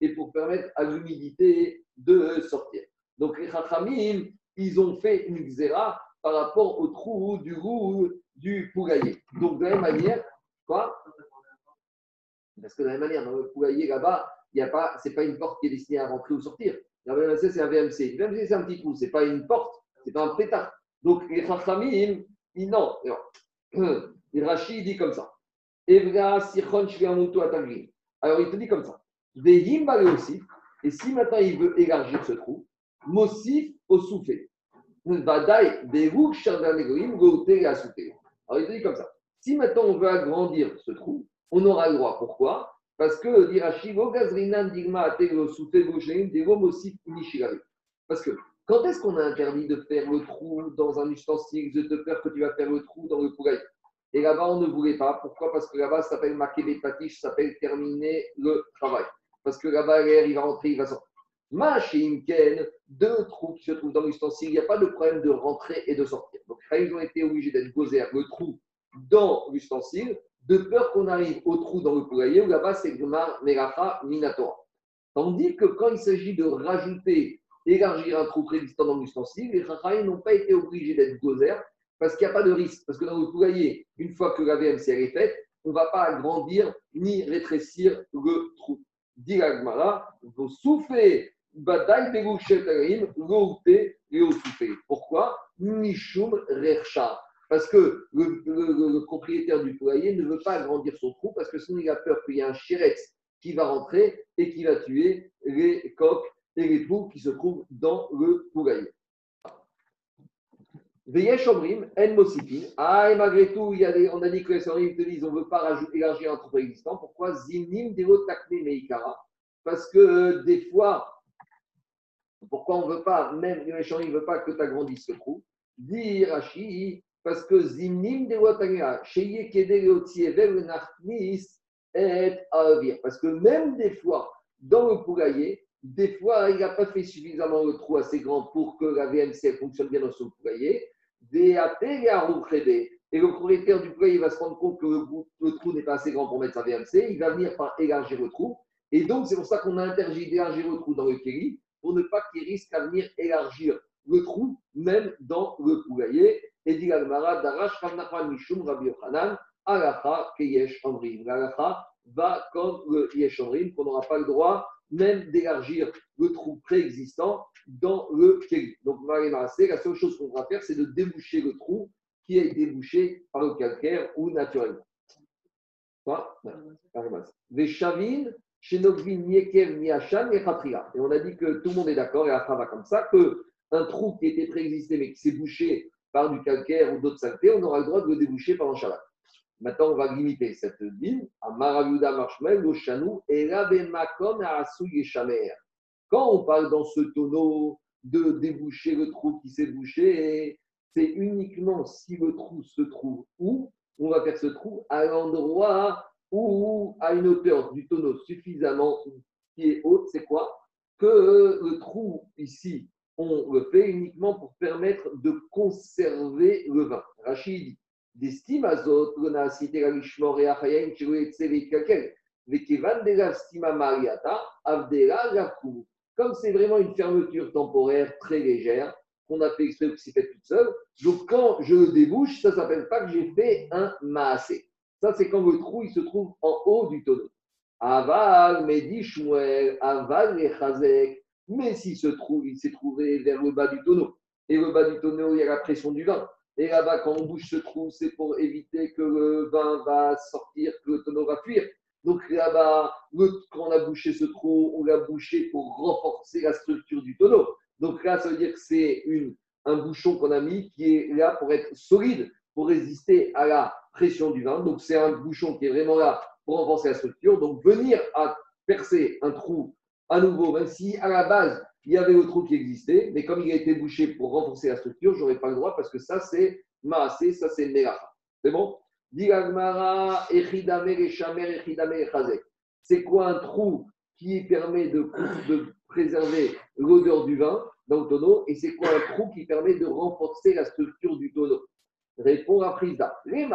et pour permettre à l'humidité de sortir. Donc les Chachamim, ils ont fait une xéra par rapport au trou du roux du poulailler. Donc de la même manière, quoi? Parce que de la même manière, dans le poulailler là-bas, il a pas, une porte qui est destinée à rentrer ou sortir. La VMC, c'est un VMC. Le VMC, c'est un petit trou, c'est pas une porte, c'est pas un pétard. Donc, les Chachamim, ils, non. Et Rachid dit comme ça. Alors, il te dit comme ça. Et si maintenant il veut élargir ce trou, Alors, il te dit comme ça. Si maintenant on veut agrandir ce trou, on aura le droit. Pourquoi? Parce que, Parce que, quand est-ce qu'on a interdit de faire le trou dans un ustensile de peur que tu vas faire le trou dans le poulailler Et là-bas, on ne voulait pas. Pourquoi? Parce que là-bas, ça s'appelle marquer les patiches, ça s'appelle terminer le travail. Parce que là-bas, il va rentrer, il va sortir. Ken, deux trous qui se trouvent dans l'ustensile, il n'y a pas de problème de rentrer et de sortir. Donc, ils ont été obligés d'être posés le trou dans l'ustensile de peur qu'on arrive au trou dans le poulailler où là-bas c'est Gmar Melacha Minatora. Tandis que quand il s'agit de rajouter, élargir un trou préexistant dans l'ustensile, les Chachamim n'ont pas été obligés d'être gozer parce qu'il n'y a pas de risque. Parce que dans le poulailler, une fois que la VMC est faite, on ne va pas agrandir ni rétrécir le trou. Dit Gmara, vous soufflez, badaï Pourquoi? Mishum Recha. Parce que le, propriétaire du poulailler ne veut pas agrandir son trou parce que sinon il a peur qu'il y ait un chirex qui va rentrer et qui va tuer les coques et les poules qui se trouvent dans le poulailler. Veyesh Omrim, En Mosipin. Ah, et malgré tout, il y a on a dit que les te disent on ne veut pas rajouter, élargir un trou existant. Pourquoi Zimnim Deo Takne Meikara? Parce que euh, des fois, pourquoi on ne veut pas, même les il ne veut pas que tu agrandisses ce trou? Dit parce que Zimnim Deo Takne Sheye Kede Leotievel Nachnis et Avir. Parce que même des fois, dans le poulailler, des fois, il n'a pas fait suffisamment le trou assez grand pour que la VMC fonctionne bien dans son poulailler. Et le propriétaire du poulailler va se rendre compte que le, trou n'est pas assez grand pour mettre sa VMC. Il va venir par élargir le trou. Et donc, c'est pour ça qu'on a interdit d'élargir le trou dans le kéli pour ne pas qu'il risque à venir élargir le trou, même dans le poulailler. Et dit Almara, Darash, Mishum, Rabbi Yochanan, Alacha, Keyesh, Amrim. L'Alacha va comme le Yesh Amrim, qu'on n'aura pas le droit même d'élargir le trou préexistant dans le kéli. Donc, la seule chose qu'on va faire, c'est de déboucher le trou qui a été bouché par le calcaire ou naturellement. Les chavines, chez Niekev, Niachan et Et on a dit que tout le monde est d'accord, et à va comme ça, qu'un trou qui était préexisté mais qui s'est bouché par du calcaire ou d'autres saletés, on aura le droit de le déboucher pendant Shabbat. Maintenant, on va limiter cette ligne à Maraviuda Marshmel, le Chanou, et Makom à Chamer. Quand on parle dans ce tonneau de déboucher le trou qui s'est bouché, c'est uniquement si le trou se trouve où on va faire ce trou à l'endroit où, à une hauteur du tonneau suffisamment qui est haute, c'est quoi? Que le trou ici, on le fait uniquement pour permettre de conserver le vin. Rachid on a cité la Lishmor et Achayim, Comme c'est vraiment une fermeture temporaire très légère, qu'on a fait exprès que c'est fait toute seule, donc quand je débouche, ça ne s'appelle pas que j'ai fait un maasé. Ça, c'est quand le trou il se trouve en haut du tonneau. Aval, Medi Shmuel, Aval et Chazek. Mais si ce trou il s'est trouvé vers le bas du tonneau, et le bas du tonneau, il y a la pression du vin, et là-bas, quand on bouge ce trou, c'est pour éviter que le vin va sortir, que le tonneau va fuir. Donc là-bas, quand on a bouché ce trou, on l'a bouché pour renforcer la structure du tonneau. Donc là, ça veut dire que c'est un bouchon qu'on a mis qui est là pour être solide, pour résister à la pression du vin. Donc c'est un bouchon qui est vraiment là pour renforcer la structure. Donc venir à percer un trou à nouveau, même si à la base, il y avait le trou qui existait, mais comme il a été bouché pour renforcer la structure, je n'aurais pas le droit parce que ça, c'est Maasé, ça, c'est Melacha. C'est bon? C'est quoi un trou qui permet de, préserver l'odeur du vin dans le tonneau et c'est quoi un trou qui permet de renforcer la structure du tonneau? Répond à Prisa. Les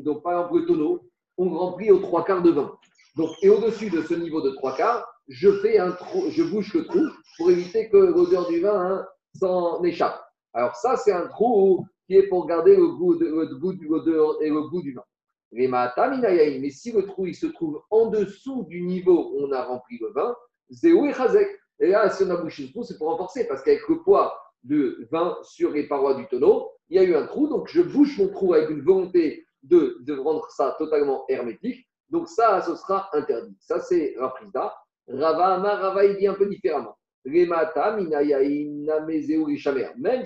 donc par exemple le tonneau, on remplit aux trois quarts de vin. Donc, et au-dessus de ce niveau de trois quarts, je fais un trou, je bouche le trou pour éviter que l'odeur du vin hein, s'en échappe. Alors ça, c'est un trou qui est pour garder le goût, de, l'odeur et le goût du vin. Mais si le trou il se trouve en dessous du niveau où on a rempli le vin, et là, si on a bouché le trou, c'est pour renforcer, parce qu'avec le poids de vin sur les parois du tonneau, il y a eu un trou, donc je bouche mon trou avec une volonté de, de rendre ça totalement hermétique. Donc ça, ce sera interdit. Ça, c'est Raprisda. Rava Amar, Rava, il dit un peu différemment. Même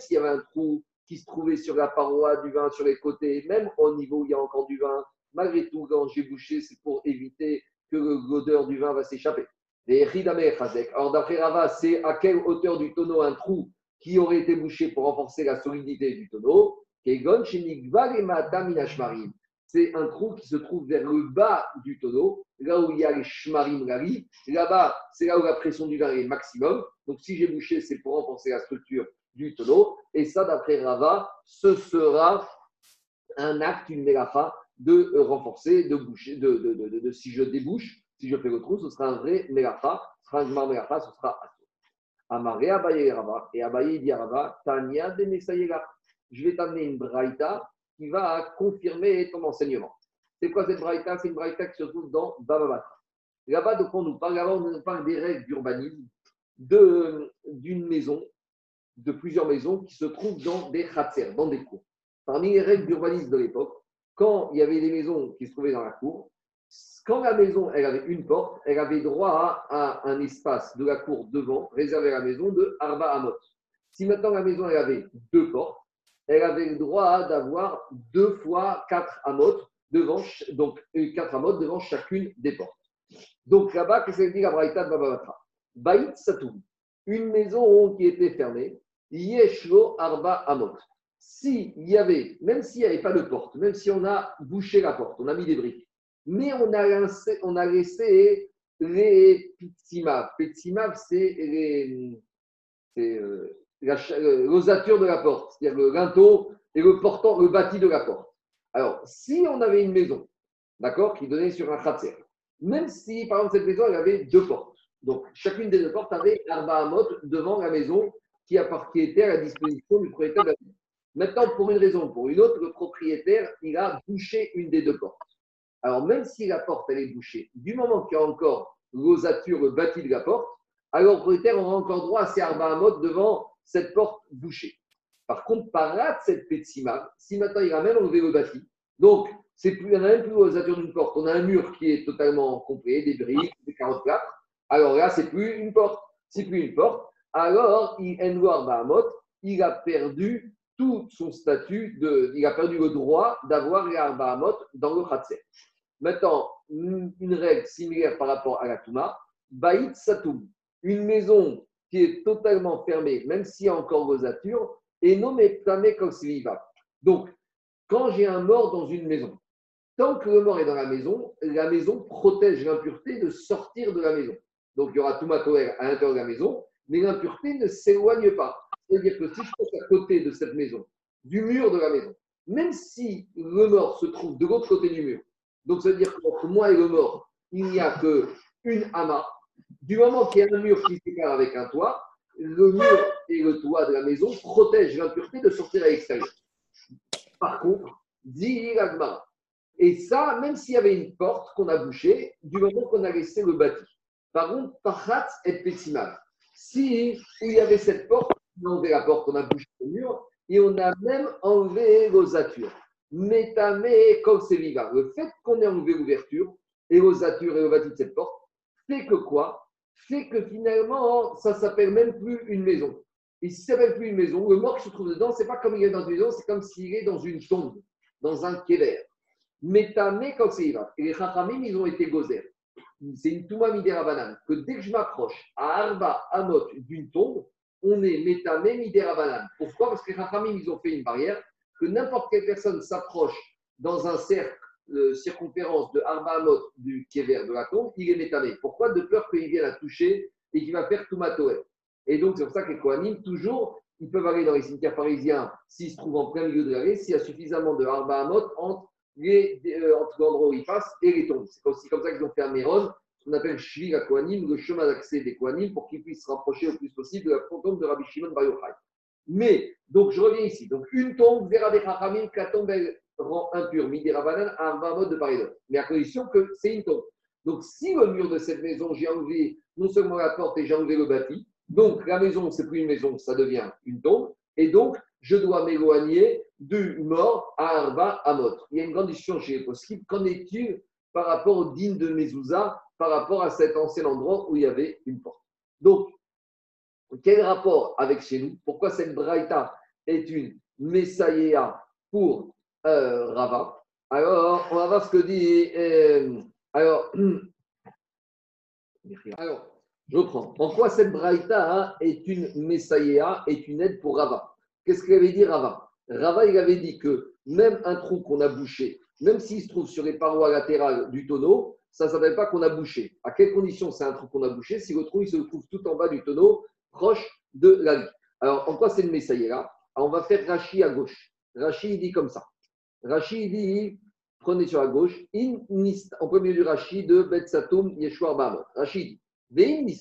s'il y avait un trou qui se trouvait sur la paroi du vin, sur les côtés, même au niveau où il y a encore du vin, malgré tout, quand j'ai bouché, c'est pour éviter que l'odeur du vin va s'échapper. Alors d'après Rava, c'est à quelle hauteur du tonneau un trou qui aurait été bouché pour renforcer la solidité du tonneau? C'est un trou qui se trouve vers le bas du tonneau, là où il y a les shmarim gali. Là-bas, c'est là où la pression du vin est maximum. Donc, si j'ai bouché, c'est pour renforcer la structure du tonneau. Et ça, d'après Rava, ce sera un acte, une mélacha, de renforcer, de boucher, de, de, de, si je débouche, si je fais le trou, ce sera un vrai mélacha, ce sera un mélacha, ce sera Amaré Abaye Rava. Et Abaye dit Rava, Tania de Je vais t'amener une braïta qui va confirmer ton enseignement. C'est quoi cette braïta? C'est une braïta qui se trouve dans Baba Là-bas, donc on nous parle, on nous parle des règles d'urbanisme d'une maison, de plusieurs maisons qui se trouvent dans des khatser, dans des cours. parmi les règles d'urbanisme de l'époque, quand il y avait des maisons qui se trouvaient dans la cour, quand la maison elle avait une porte, elle avait droit à, un espace de la cour devant, réservé à la maison, de Arba Amot. Si maintenant la maison elle avait deux portes, elle avait le droit d'avoir deux fois quatre Amot devant, donc quatre Amot devant chacune des portes. Donc là-bas, qu'est-ce que dit la Braïta de Bababatra Baït Satoum, une maison qui était fermée, Yeshlo Arba Amot. S'il y avait, même s'il n'y avait pas de porte, même si on a bouché la porte, on a mis des briques, mais on a laissé, on a laissé les pizzimav. Pizzimav, c'est les, euh, l'osature de la porte, c'est-à-dire le linteau et le portant, le bâti de la porte. Alors, si on avait une maison, d'accord, qui donnait sur un khatser, même si, par exemple, cette maison, elle avait deux portes, donc chacune des deux portes avait Arba Amot devant la maison qui, était à la disposition du propriétaire de la maison. Maintenant, pour une raison ou pour une autre, le propriétaire, il a bouché une des deux portes. Alors, même si la porte, elle est bouchée, du moment qu'il y a encore l'osature, le bâti de la porte, alors le propriétaire aura encore droit à ses arba devant cette porte bouchée. Par contre, par là, cette pétsima, si maintenant il a même enlevé le bâti, donc c'est plus, il n'y en a même plus l'osature d'une porte, on a un mur qui est totalement complet, des briques, des carottes plates, alors là, c'est plus une porte. C'est plus une porte. Alors, il, il a perdu tout son statut, de, il a perdu le droit d'avoir les Bahamot dans le Khatser. Maintenant, une règle similaire par rapport à la Touma, Baït Satoum, une maison qui est totalement fermée, même s'il y a encore rosature, et non mais. Donc, quand j'ai un mort dans une maison, tant que le mort est dans la maison, la maison protège l'impureté de sortir de la maison. Donc, il y aura Touma à l'intérieur de la maison, mais l'impureté ne s'éloigne pas. C'est-à-dire que si je passe à côté de cette maison, du mur de la maison, même si le mort se trouve de l'autre côté du mur, donc, c'est-à-dire qu'entre moi et le mort, il n'y a qu'une amas. Du moment qu'il y a un mur qui sépare avec un toit, le mur et le toit de la maison protègent l'impureté de sortir à l'extérieur. Par contre, dit l'agmara. Et ça, même s'il y avait une porte qu'on a bouchée, du moment qu'on a laissé le bâti. Par contre, pachat et pessimal. Si il y avait cette porte, on a enlevé la porte, on a bouché le mur et on a même enlevé l'osature. Métamé comme c'est vivant. Le fait qu'on ait enlevé l'ouverture et l'osature et le bâti de cette porte fait que quoi? Fait que finalement, ça s'appelle même plus une maison. Et si ça s'appelle plus une maison, le mort qui se trouve dedans, c'est pas comme il est dans une maison, c'est comme s'il est dans une tombe, dans un kéver. Métamé comme c'est. Et les chachamim, ils ont été gozer. C'est une touma midera banane. Que dès que je m'approche à Arba Amot d'une tombe, on est métamé midera banane. Pourquoi? Parce que les chachamim, ils ont fait une barrière que n'importe quelle personne s'approche dans un cercle de circonférence de Arba du Kéver de la tombe, il est métamé. Pourquoi De peur qu'il vienne la toucher et qu'il va faire Toumatoé. Et donc, c'est pour ça que les Kohanim, toujours, ils peuvent aller dans les cimetières parisiens s'ils se trouvent en plein milieu de l'allée, s'il y a suffisamment de Arba entre, les, euh, entre l'endroit où ils passent et les tombes. C'est aussi comme ça qu'ils ont fait à Méron, ce qu'on appelle Shvi à le chemin d'accès des Kohanim, pour qu'ils puissent se rapprocher au plus possible de la tombe de Rabbi Shimon Bar Yochai. Mais, donc je reviens ici. Donc une tombe, Vera la tombe elle, rend impure, Midera Banan, à un mode de pareil Mais à condition que c'est une tombe. Donc si le mur de cette maison, j'ai enlevé non seulement la porte et j'ai enlevé le bâti, donc la maison, c'est plus une maison, ça devient une tombe. Et donc, je dois m'éloigner du mort à Arba Amot. Il y a une grande discussion chez les possibles. Qu'en est-il par rapport au digne de Mezouza, par rapport à cet ancien endroit où il y avait une porte? Donc, quel rapport avec chez nous? Pourquoi cette braïta est une messaïa pour euh, Rava Alors, on va voir ce que dit. Euh, alors, [clears throat] je reprends. En quoi cette braïta est une messaïa, est une aide pour Rava? Qu'est-ce qu'il avait dit Rava? Rava, il avait dit que même un trou qu'on a bouché, même s'il se trouve sur les parois latérales du tonneau, ça ne s'appelle pas qu'on a bouché. À quelles conditions c'est un trou qu'on a bouché? Si le trou il se trouve tout en bas du tonneau, proche de la vie. Alors, en quoi c'est le là On va faire Rachi à gauche. Rachi, il dit comme ça. Rachi, dit, prenez sur la gauche, in en premier du Rachi de Bet Satum Yeshua Bamot. Rachi dit,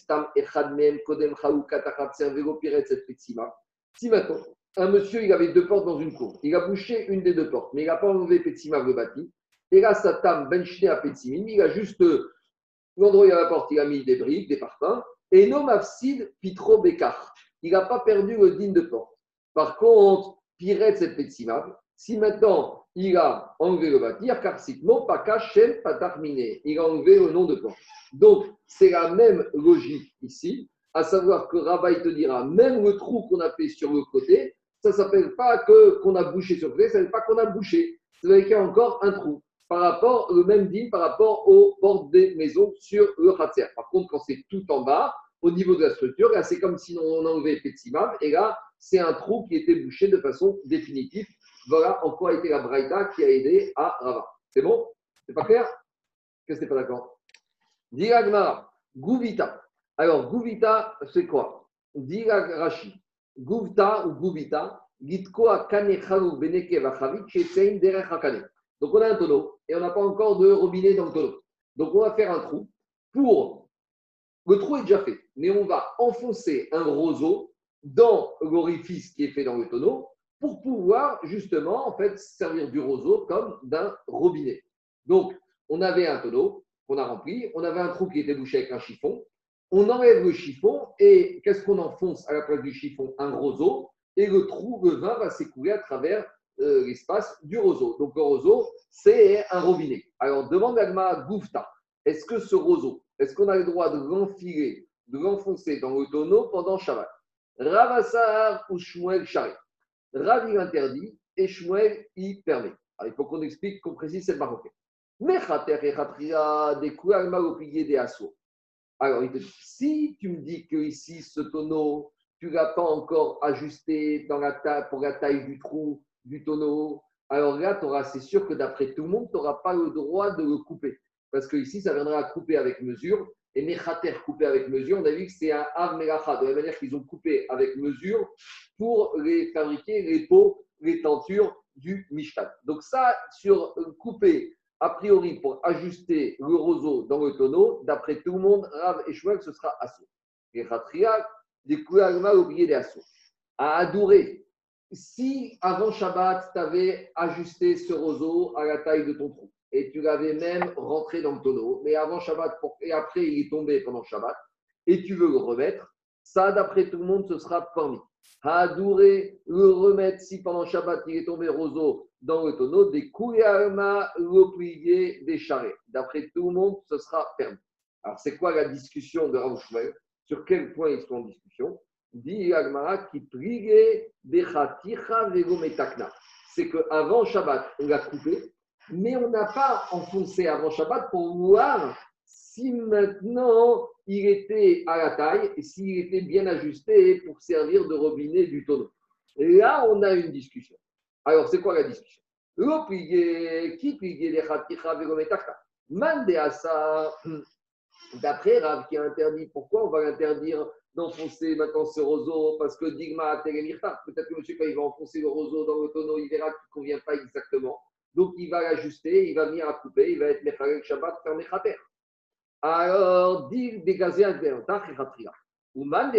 si maintenant, un monsieur, il avait deux portes dans une cour, il a bouché une des deux portes, mais il n'a pas enlevé Petsima le bâti, et là, Satam Benchne à Petsimim, il a juste l'endroit où il y a la porte, il a mis des briques, des parfums, et non mafsid pitro bekar. Il n'a pas perdu le digne de porte. Par contre, Piret cette petsimab, Si maintenant il a enlevé le bâtir, pas paka, pas terminé. Il a enlevé le nom de plan. Donc, c'est la même logique ici, à savoir que Rabat te dira, même le trou qu'on a fait sur le côté, ça ne s'appelle pas que qu'on a bouché sur le côté, ça s'appelle pas qu'on a bouché. Ça veut dire qu'il y a encore un trou. Par rapport, le même dit par rapport aux portes des maisons sur le khatser. Par contre, quand c'est tout en bas, au niveau de la structure, là, c'est comme si on enlevait Petsimam, et là, c'est un trou qui était bouché de façon définitive. Voilà en quoi été la Braïta qui a aidé à Rava. C'est bon? C'est pas clair? Que c'est pas d'accord? Diragmara, Gouvita. Alors, Gouvita, c'est quoi? Dirag Rashi. Gouvta ou Gouvita, Gitkoa Kanechalu Beneke Vachavit, Chetsein Derech Hakane. Donc, on a un tonneau et on n'a pas encore de robinet dans le tonneau. Donc, on va faire un trou pour. Le trou est déjà fait, mais on va enfoncer un roseau dans l'orifice qui est fait dans le tonneau pour pouvoir justement en fait servir du roseau comme d'un robinet. Donc, on avait un tonneau qu'on a rempli, on avait un trou qui était bouché avec un chiffon. On enlève le chiffon et qu'est-ce qu'on enfonce à la place du chiffon? Un roseau et le trou, le vin va s'écouler à travers euh, l'espace du roseau. Donc le roseau, c'est un robinet. Alors demande à Goufta, est-ce que ce roseau, est-ce qu'on a le droit de l'enfiler, de l'enfoncer dans le tonneau pendant Shabbat? Ravassar ou Shmuel Charit. Rav interdit et Shmuel il permet. il faut qu'on explique, qu'on précise cette marocaine. Alors il te dit, si tu me dis que ici ce tonneau, tu ne l'as pas encore ajusté dans la taille, pour la taille du trou, du tonneau, alors là, c'est sûr que d'après tout le monde, tu n'auras pas le droit de le couper. Parce que ici, ça viendra à couper avec mesure. Et Mechater couper avec mesure, on a vu que c'est un Av Melacha, de la manière qu'ils ont coupé avec mesure pour les fabriquer les pots, les tentures du Mishkan. Donc ça, sur couper a priori pour ajuster le roseau dans le tonneau, d'après tout le monde, Rav et Shmuel, ce sera assaut. Et Khatriak, des mal oublié des assauts. À adorer, si avant Shabbat, tu avais ajusté ce roseau à la taille de ton trou et tu l'avais même rentré dans le tonneau, mais avant Shabbat, et après il est tombé pendant Shabbat, et tu veux le remettre, ça, d'après tout le monde, ce sera permis. Adorer, le remettre, si pendant Shabbat il est tombé roseau dans le tonneau, des Kouyama, le des charrettes. D'après tout le monde, ce sera permis. Alors, c'est quoi la discussion de Rav Sur quel point ils sont en discussion? Dit Agmara qui pliait C'est qu'avant Shabbat, on l'a coupé, mais on n'a pas enfoncé avant Shabbat pour voir si maintenant il était à la taille et s'il était bien ajusté pour servir de robinet du tonneau. Et là, on a une discussion. Alors, c'est quoi la discussion? D'après Rav qui a interdit, pourquoi on va l'interdire d'enfoncer maintenant ce roseau? Parce que Digma Peut-être que monsieur, quand il va enfoncer le roseau dans le tonneau, il verra qu'il ne convient pas exactement. Donc il va l'ajuster, il va venir à couper, il va être Mechalek Shabbat, faire Mechater. Alors, dit dégazer un ou man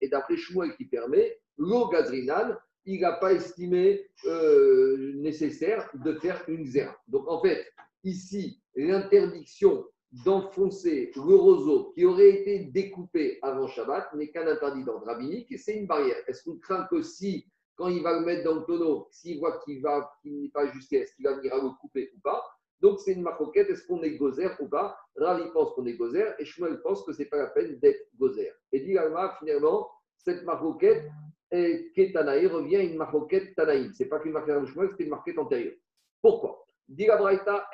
et d'après Shmuel qui permet, l'eau gazrinan, il n'a pas estimé euh, nécessaire de faire une zéra. Donc en fait, ici, l'interdiction d'enfoncer le roseau qui aurait été découpé avant Shabbat n'est qu'un interdit d'ordre rabbinique et c'est une barrière. Est-ce qu'on craint que si, quand il va le mettre dans le tonneau, s'il voit qu'il va, qu'il n'est pas ajusté, est-ce qu'il va venir à le couper ou pas Donc c'est une maroquette, est-ce qu'on est gozer ou pas? Ravi pense qu'on est gozer et Shmuel pense que ce n'est pas la peine d'être gozer. Et dit finalement, cette maroquette, Ketanaï revient à une maroquette Tanaï. Ce n'est pas qu'une maroquette de Shmuel, c'est une maroquette antérieure. Pourquoi? Dit la Braïta,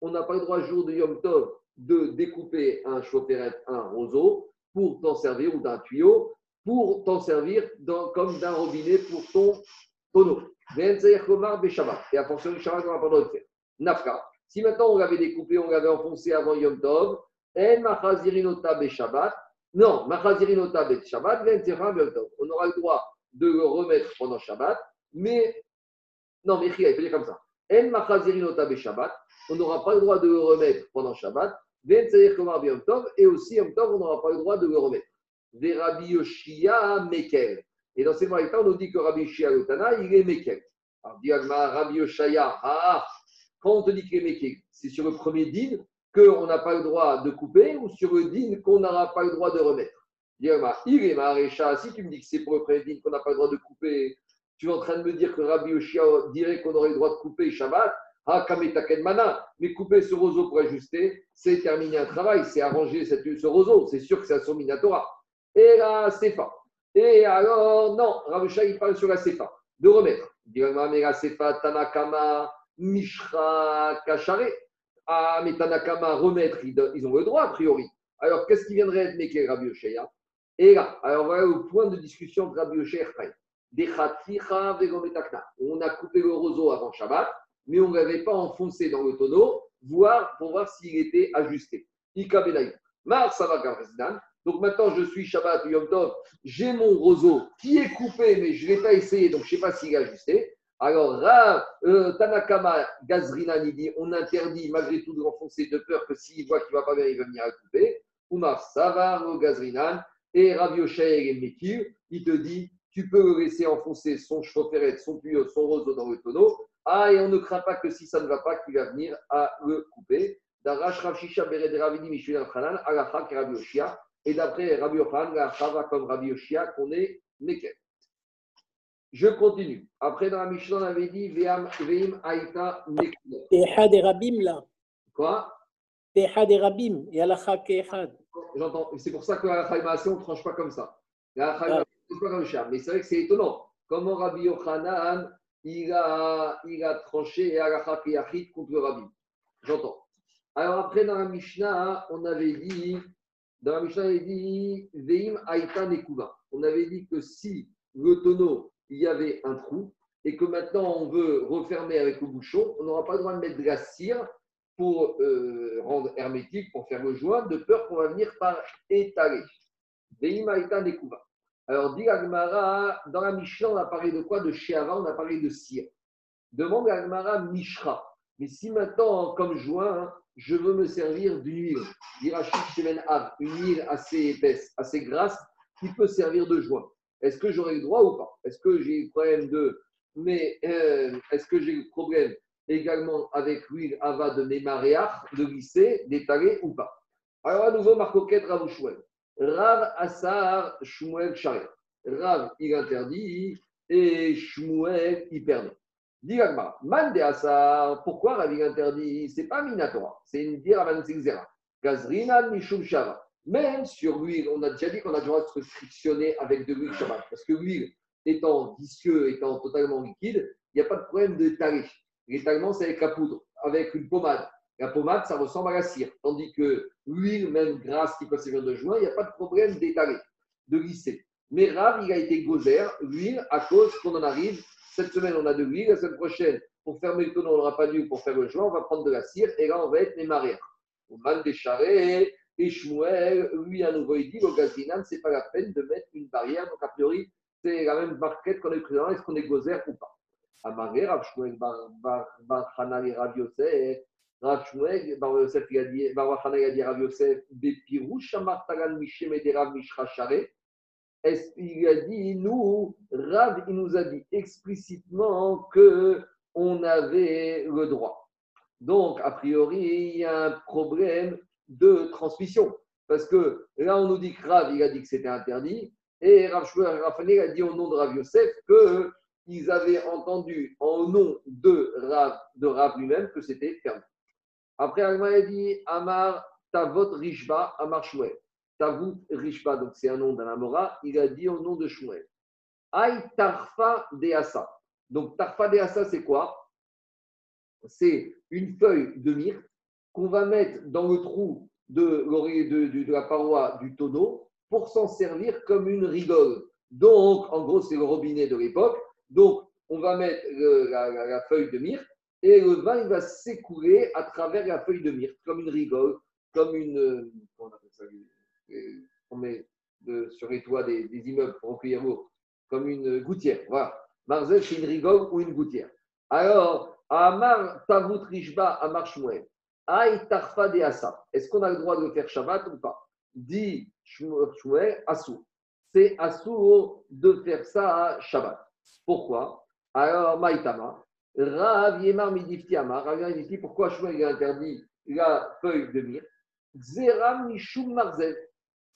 on n'a pas le droit, jour de Yom Tov, de découper un chaufferet, un roseau, pour t'en servir, ou d'un tuyau, pour t'en servir comme d'un robinet pour ton tonneau. Et à fonction du Shabbat, on n'a pas le droit de faire. Nafka. Si maintenant on l'avait découpé, on l'avait enfoncé avant Yom Tov, en machazirinota Shabbat. Non, machazirinota Shabbat, on aura le droit de le remettre pendant Shabbat, mais non, mais il faut dire comme ça. En machazirinota Shabbat, on n'aura pas le droit de le remettre pendant Shabbat. Et aussi, Yom Tov, on n'aura pas le droit de le remettre. Des Rabbi Yoshia Mekel. Et dans ces moments-là, on nous dit que Rabbi Yoshia Lotana, il est Mekel. Alors, dit Rabbi Yoshia, ah, quand on te dit qu'il est Mekel, c'est sur le premier din qu'on n'a pas le droit de couper ou sur le din qu'on n'aura pas le droit de remettre. Dit il est Marécha, si tu me dis que c'est pour le premier din qu'on n'a pas le droit de couper Tu es en train de me dire que Rabbi Yoshia dirait qu'on aurait le droit de couper Shabbat? Ah, mana, mais couper ce roseau pour ajuster, c'est terminer un travail, c'est arranger ce roseau, c'est sûr que c'est un Sominatora. Et la Sefa. Et alors, non, Ravusha, il parle sur la Sefa, de remettre. Mais la Sefa, Tanakama, Mishra, Kachare. Ah, mais Tanakama, remettre, ils ont le droit a priori. Alors, qu'est-ce qui viendrait être Mekel Rabbi Et là, alors voilà le point de discussion de Rabbi On a coupé le roseau avant Shabbat mais on ne l'avait pas enfoncé dans le tonneau, voir, pour voir s'il était ajusté. Mar Donc maintenant, je suis Shabbat Yom Tov, j'ai mon roseau qui est coupé, mais je ne l'ai pas essayé, donc je ne sais pas s'il est ajusté. Alors, euh, Tanakama Gazrina dit on interdit malgré tout de l'enfoncer de peur que s'il voit qu'il ne va pas bien, il va venir à couper. Oumar Savar Gazrinan et Rav et Mekir, il te dit tu peux laisser enfoncer son chevaux son tuyau, son roseau dans le tonneau, ah, et on ne craint pas que si ça ne va pas, qu'il va venir à le couper. Darash Rav Shisha Bered Mishul Khanan, Alacha Rabbi Yoshia. Et d'après Rabbi Yochanan, la va comme Rabbi Yoshia, qu'on est Meket. Je continue. Après, dans la Mishnah, on avait dit Veim Aïta Mekuna. Tehad et Rabim, là. Quoi? Tehad et Rabim, et Alacha Kehad. J'entends. C'est pour ça que la on ne tranche pas comme ça. La ah. ne pas comme ça. Mais c'est vrai que c'est étonnant. Comment Rabbi Yochanan il a, il a tranché Alacha Yachid contre Rabbi? J'entends. Alors après, dans la Mishnah, on avait dit, dans la Mishnah, on avait dit. On avait dit que si le tonneau, il y avait un trou, et que maintenant on veut refermer avec le bouchon, on n'aura pas le droit de mettre de la cire pour euh, rendre hermétique, pour faire le joint, de peur qu'on va venir par étaler. Veim Aïta Nekuva. Alors, dit dans la Mishnah, on a parlé de quoi? De Sheava, on a parlé de cire. Demande à Agmara Mishra. Mais si maintenant, comme joint, je veux me servir d'une huile, une huile assez épaisse, assez grasse, qui peut servir de joint, est-ce que j'aurai le droit ou pas? Est-ce que j'ai le problème de. Mais euh, est-ce que j'ai le problème également avec l'huile Ava de Nemaréach, de glisser, d'étaler ou pas? Alors, à nouveau, Marcoquette Ravouchouel. Rav Assar Shmuel Sharia. Rav, il interdit et Shmuel, il permet. Digagma, Man de pourquoi Rav, il interdit? C'est pas Minatora, c'est une dira Zera. Gazrina Mishum Shava. Même sur l'huile, on a déjà dit qu'on a droit de se frictionner avec de l'huile Shabbat. Parce que l'huile, étant visqueux, étant totalement liquide, il n'y a pas de problème de tarif. L'étalement, c'est avec la poudre, avec une pommade. La pommade, ça ressemble à la cire. Tandis que l'huile, même grasse qui peut servir de joint, il n'y a pas de problème d'étaler, de glisser. Mais Rav, il a été gozer, l'huile, à cause qu'on en arrive. Cette semaine, on a de l'huile. La semaine prochaine, pour fermer le tonneau, on n'aura pas d'huile pour faire le joint. On va prendre de la cire et là, on va être les marières. On va des charrets. Et Shmuel, lui, à nouveau, il dit au gazinan, ce n'est pas la peine de mettre une barrière. Donc, a priori, c'est la même marquette qu'on est présent. Est-ce qu'on est gozer ou pas Amaré, Rav Shmuel, Hanali, Rav Yosef, Rav Shmuel, Bar Yosef, il a dit, Bar Hanali a dit Rav et Mishra. Il a dit, nous, Rav, il nous a dit explicitement que on avait le droit. Donc, a priori, il y a un problème de transmission. Parce que là, on nous dit que Rav, il a dit que c'était interdit. Et Rav Shmuel, Raphaël a dit au nom de Rav Yosef que ils avaient entendu en nom de Rav, de Rav lui-même que c'était fermé. Après, Agma a dit Amar Tavot Rishba Amar Shmuel. Tavot Rishba, donc c'est un nom d'un Amora, il a dit au nom de Shmuel. Aï Tarfa Deasa. Donc Tarfa Deasa, c'est quoi? C'est une feuille de myrte qu'on va mettre dans le trou de, de, la paroi du tonneau pour s'en servir comme une rigole. Donc, en gros, c'est le robinet de l'époque donc, on va mettre la, feuille de myrte et le vin il va s'écouler à travers la feuille de myrte, comme une rigole, comme une. Comment on appelle ça On met sur les toits des, immeubles pour recueillir l'eau, comme une gouttière. Voilà. Marzel, c'est une rigole ou une gouttière. Alors, Amar Tavut Rishba Amar Shmuel. Aïe Tarfa de Asa. Est-ce qu'on a le droit de faire Shabbat ou pas? Dit Shmuel, Assou. C'est Assou de faire ça à Shabbat. Pourquoi? Alors, Maïtama, Rav Yemar Midifti Amar, Rav dit pourquoi Shmuel a interdit la feuille de myrte Xera Mishum Marzel.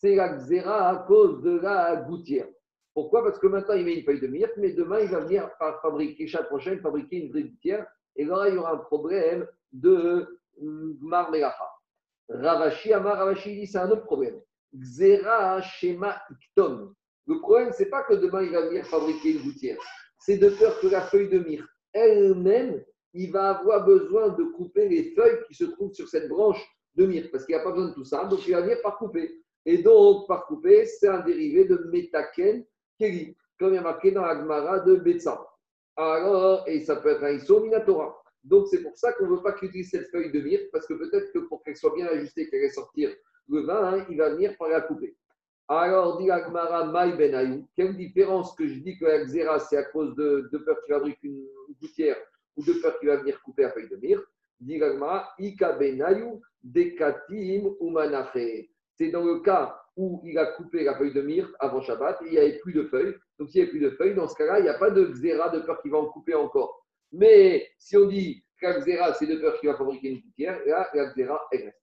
C'est la xéra à cause de la gouttière. Pourquoi? Parce que maintenant, il met une feuille de myrte, mais demain, il va venir fabriquer, chaque prochaine, fabriquer une vraie gouttière. Et là, il y aura un problème de marmelacha. Ravashi, Amar Ravashi dit c'est un autre problème. Xera, Shema, Ikton. Le problème, c'est pas que demain, il va venir fabriquer une gouttière. C'est de peur que la feuille de myrte elle-même, il va avoir besoin de couper les feuilles qui se trouvent sur cette branche de myrte, parce qu'il n'y a pas besoin de tout ça. Donc, il va venir par couper. Et donc, par couper, c'est un dérivé de Metaken Keli, comme il y a marqué dans l'Agmara de Betsa. Alors, et ça peut être un Iso Minatora. Donc, c'est pour ça qu'on ne veut pas qu'il utilise cette feuille de myrte, parce que peut-être que pour qu'elle soit bien ajustée, qu'elle va sortir le vin, hein, il va venir par la couper. Alors, dit Agmara Maï Ben quelle différence que je dis que la c'est à cause de, de peur qu'il fabrique une gouttière ou de peur qu'il va venir couper la feuille de myrte Dit Agmara Ika Ben Dekatim ou C'est dans le cas où il a coupé la feuille de myrte avant Shabbat il n'y avait plus de feuilles. Donc, s'il n'y a plus de feuilles, dans ce cas-là, il n'y a pas de xéra de peur qu'il va en couper encore. Mais si on dit que la xéra, c'est de peur qu'il va fabriquer une gouttière, là, la xéra, elle reste.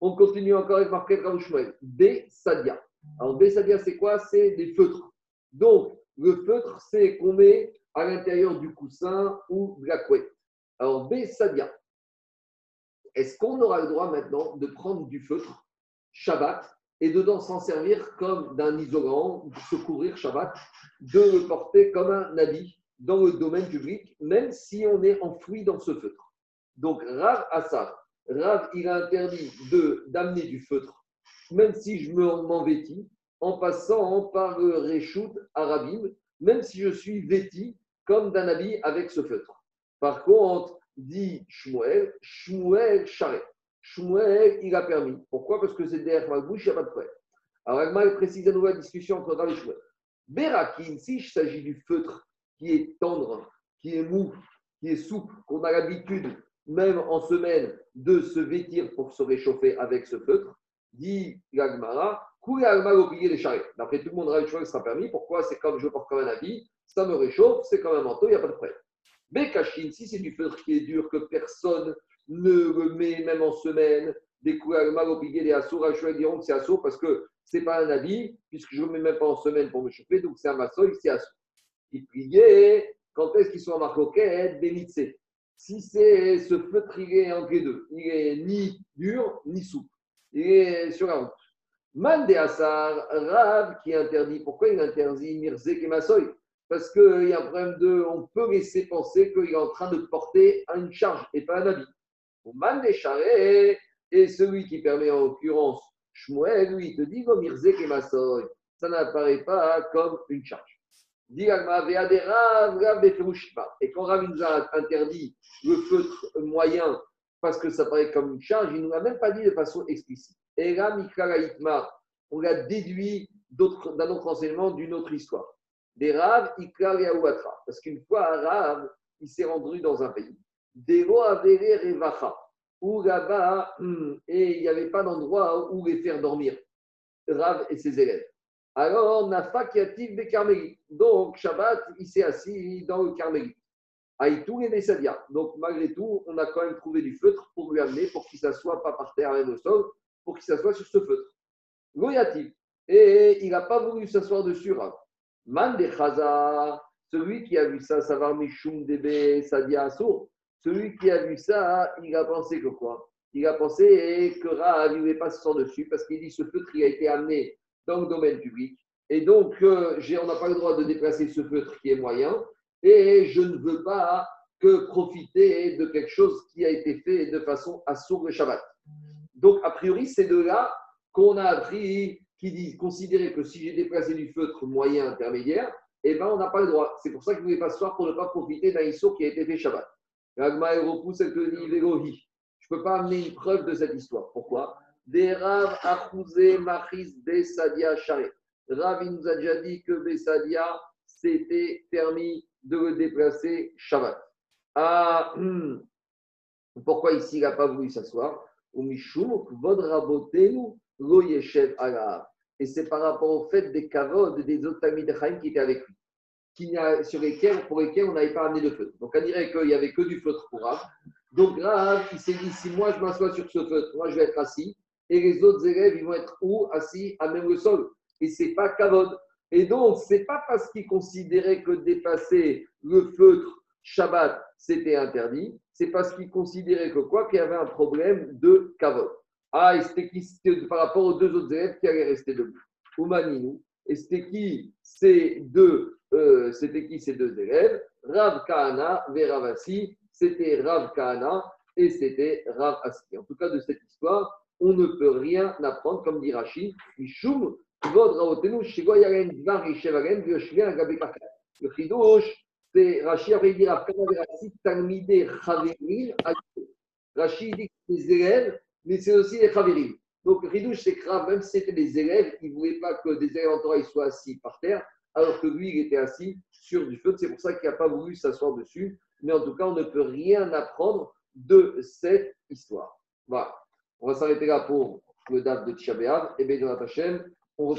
On continue encore avec Marquette Raouchmel. B. Sadia. Alors, Bessadia, c'est quoi? C'est des feutres. Donc, le feutre, c'est qu'on met à l'intérieur du coussin ou de la couette. Alors, Bessadia, est-ce qu'on aura le droit maintenant de prendre du feutre? Shabbat et dedans s'en servir comme d'un isolant, se couvrir Shabbat, de le porter comme un habit dans le domaine public, même si on est enfoui dans ce feutre. Donc, Rav Assar, Rav, il a interdit d'amener du feutre même si je m'en vêtis, en passant par le Réchout Arabim, même si je suis vêti comme d'un habit avec ce feutre. Par contre, dit Shmuel, Shmuel Charet. Shmuel, il a permis. Pourquoi? Parce que c'est derrière ma bouche, il n'y a pas de problème. Alors, Agma précise à nouveau la discussion entre Rav et Shmuel. Berakin, s'agit du feutre qui est tendre, qui est mou, qui est souple, qu'on a l'habitude, même en semaine, de se vêtir pour se réchauffer avec ce feutre, dit l'Agmara, oublié les charrettes. D'après tout le monde, que sera permis. Pourquoi? C'est comme je porte comme un habit, ça me réchauffe, c'est comme un manteau, il n'y a pas de problème. Bekashin, si c'est du feutre qui est dur, que personne ne le met même en semaine, des mal oublié des assauts, Rachel diront que c'est assaut parce que ce n'est pas un habit, puisque je ne le mets même pas en semaine pour me chauffer, donc c'est un massoï, c'est assaut. Il priait, quand est-ce qu'ils sont en marcoquette Bémitse. Si c'est ce il est entre les deux. Il est ni dur, ni souple il est sur la route. Mande Assar, Rav qui interdit. Pourquoi il interdit Mirzek et Massoy Parce qu'il y a un problème de. On peut laisser penser qu'il est en train de porter une charge et pas un habit. Et celui qui permet en l'occurrence Shmuel, lui, il te dit Mirzek et. Ça n'apparaît pas comme une charge. Et quand Rav nous a interdit le feutre moyen parce que ça paraît comme une charge, il ne nous l'a même pas dit de façon explicite. Et là, on l'a déduit d'un autre enseignement, d'une autre histoire. Des Rav, Parce qu'une fois, Rav, il s'est rendu dans un pays. Dero Avere Revacha. Où là-bas, hmm, et il n'y avait pas d'endroit où les faire dormir. Rav et ses élèves. Alors, Nafa Yativ des Carmélites. Donc, Shabbat, il s'est assis dans le Carmélite. Aïtou et Sadia. Donc, malgré tout, on a quand même trouvé du feutre pour lui amener, pour qu'il ne s'assoie pas par terre même au sol, pour qu'il s'assoie sur ce feutre. Goyatif. Et il n'a pas voulu s'asseoir dessus, Man de Chaza, celui qui a vu ça, Savar Mishum Debe Sadia Assour, celui qui a vu ça, il a pensé que quoi? Il a pensé que Ra ne pas s'asseoir dessus parce qu'il dit ce feutre il a été amené dans le domaine public. Et donc, euh, on n'a pas le droit de déplacer ce feutre qui est moyen et je ne veux pas que profiter de quelque chose qui a été fait de façon à sourd Shabbat. Donc, a priori, c'est de là qu'on a appris, qui dit, considérer que si j'ai déplacé du feutre moyen intermédiaire, eh ben, on n'a pas le droit. C'est pour ça qu'il ne voulait pas se pour ne pas profiter d'un issour qui a été fait Shabbat. L'agma repousse elle te dit Je ne peux pas amener une preuve de cette histoire. Pourquoi? Des Rav Achouzé Machis Besadia Share. Rav, il nous a déjà dit que Besadia, c'était permis de le déplacer Shabbat. Ah, hmm. pourquoi ici il n'a pas voulu s'asseoir? Et c'est par rapport au fait des kavodes des autres amis de Chaim qui étaient avec lui, sur lesquels, pour lesquels on n'avait pas amené de feutre. Donc on dirait qu'il n'y avait que du feutre pour Rav. Donc Rav, il s'est dit si moi je m'assois sur ce feutre, moi je vais être assis, et les autres élèves, ils vont être où Assis à même le sol. Et c'est pas kavod. Et donc, ce n'est pas parce qu'ils considéraient que dépasser le feutre Shabbat, c'était interdit, c'est parce qu'ils considéraient que quoi Qu'il y avait un problème de kavod. Ah, et c'était qui par rapport aux deux autres élèves qui allaient rester debout Oumaninou. Et c'était qui ces deux, euh, c'était qui ces deux élèves? Rav Kahana, Veravasi, c'était Rav Kahana et c'était Rav Aski. En tout cas, de cette histoire, on ne peut rien apprendre, comme dit Rashi, le chidouche, c'est Rashi avait dit après Talmidé Chaverim. Rashi dit que les élèves, mais c'est aussi les Chaverim. Donc, Ridouche, c'est grave, même si c'était des élèves, il ne voulait pas que des élèves en Torah soient assis par terre, alors que lui, il était assis sur du feu. C'est pour ça qu'il n'a pas voulu s'asseoir dessus. Mais en tout cas, on ne peut rien apprendre de cette histoire. Voilà. On va s'arrêter là pour le date de Tchabéav. Et bien, Hashem,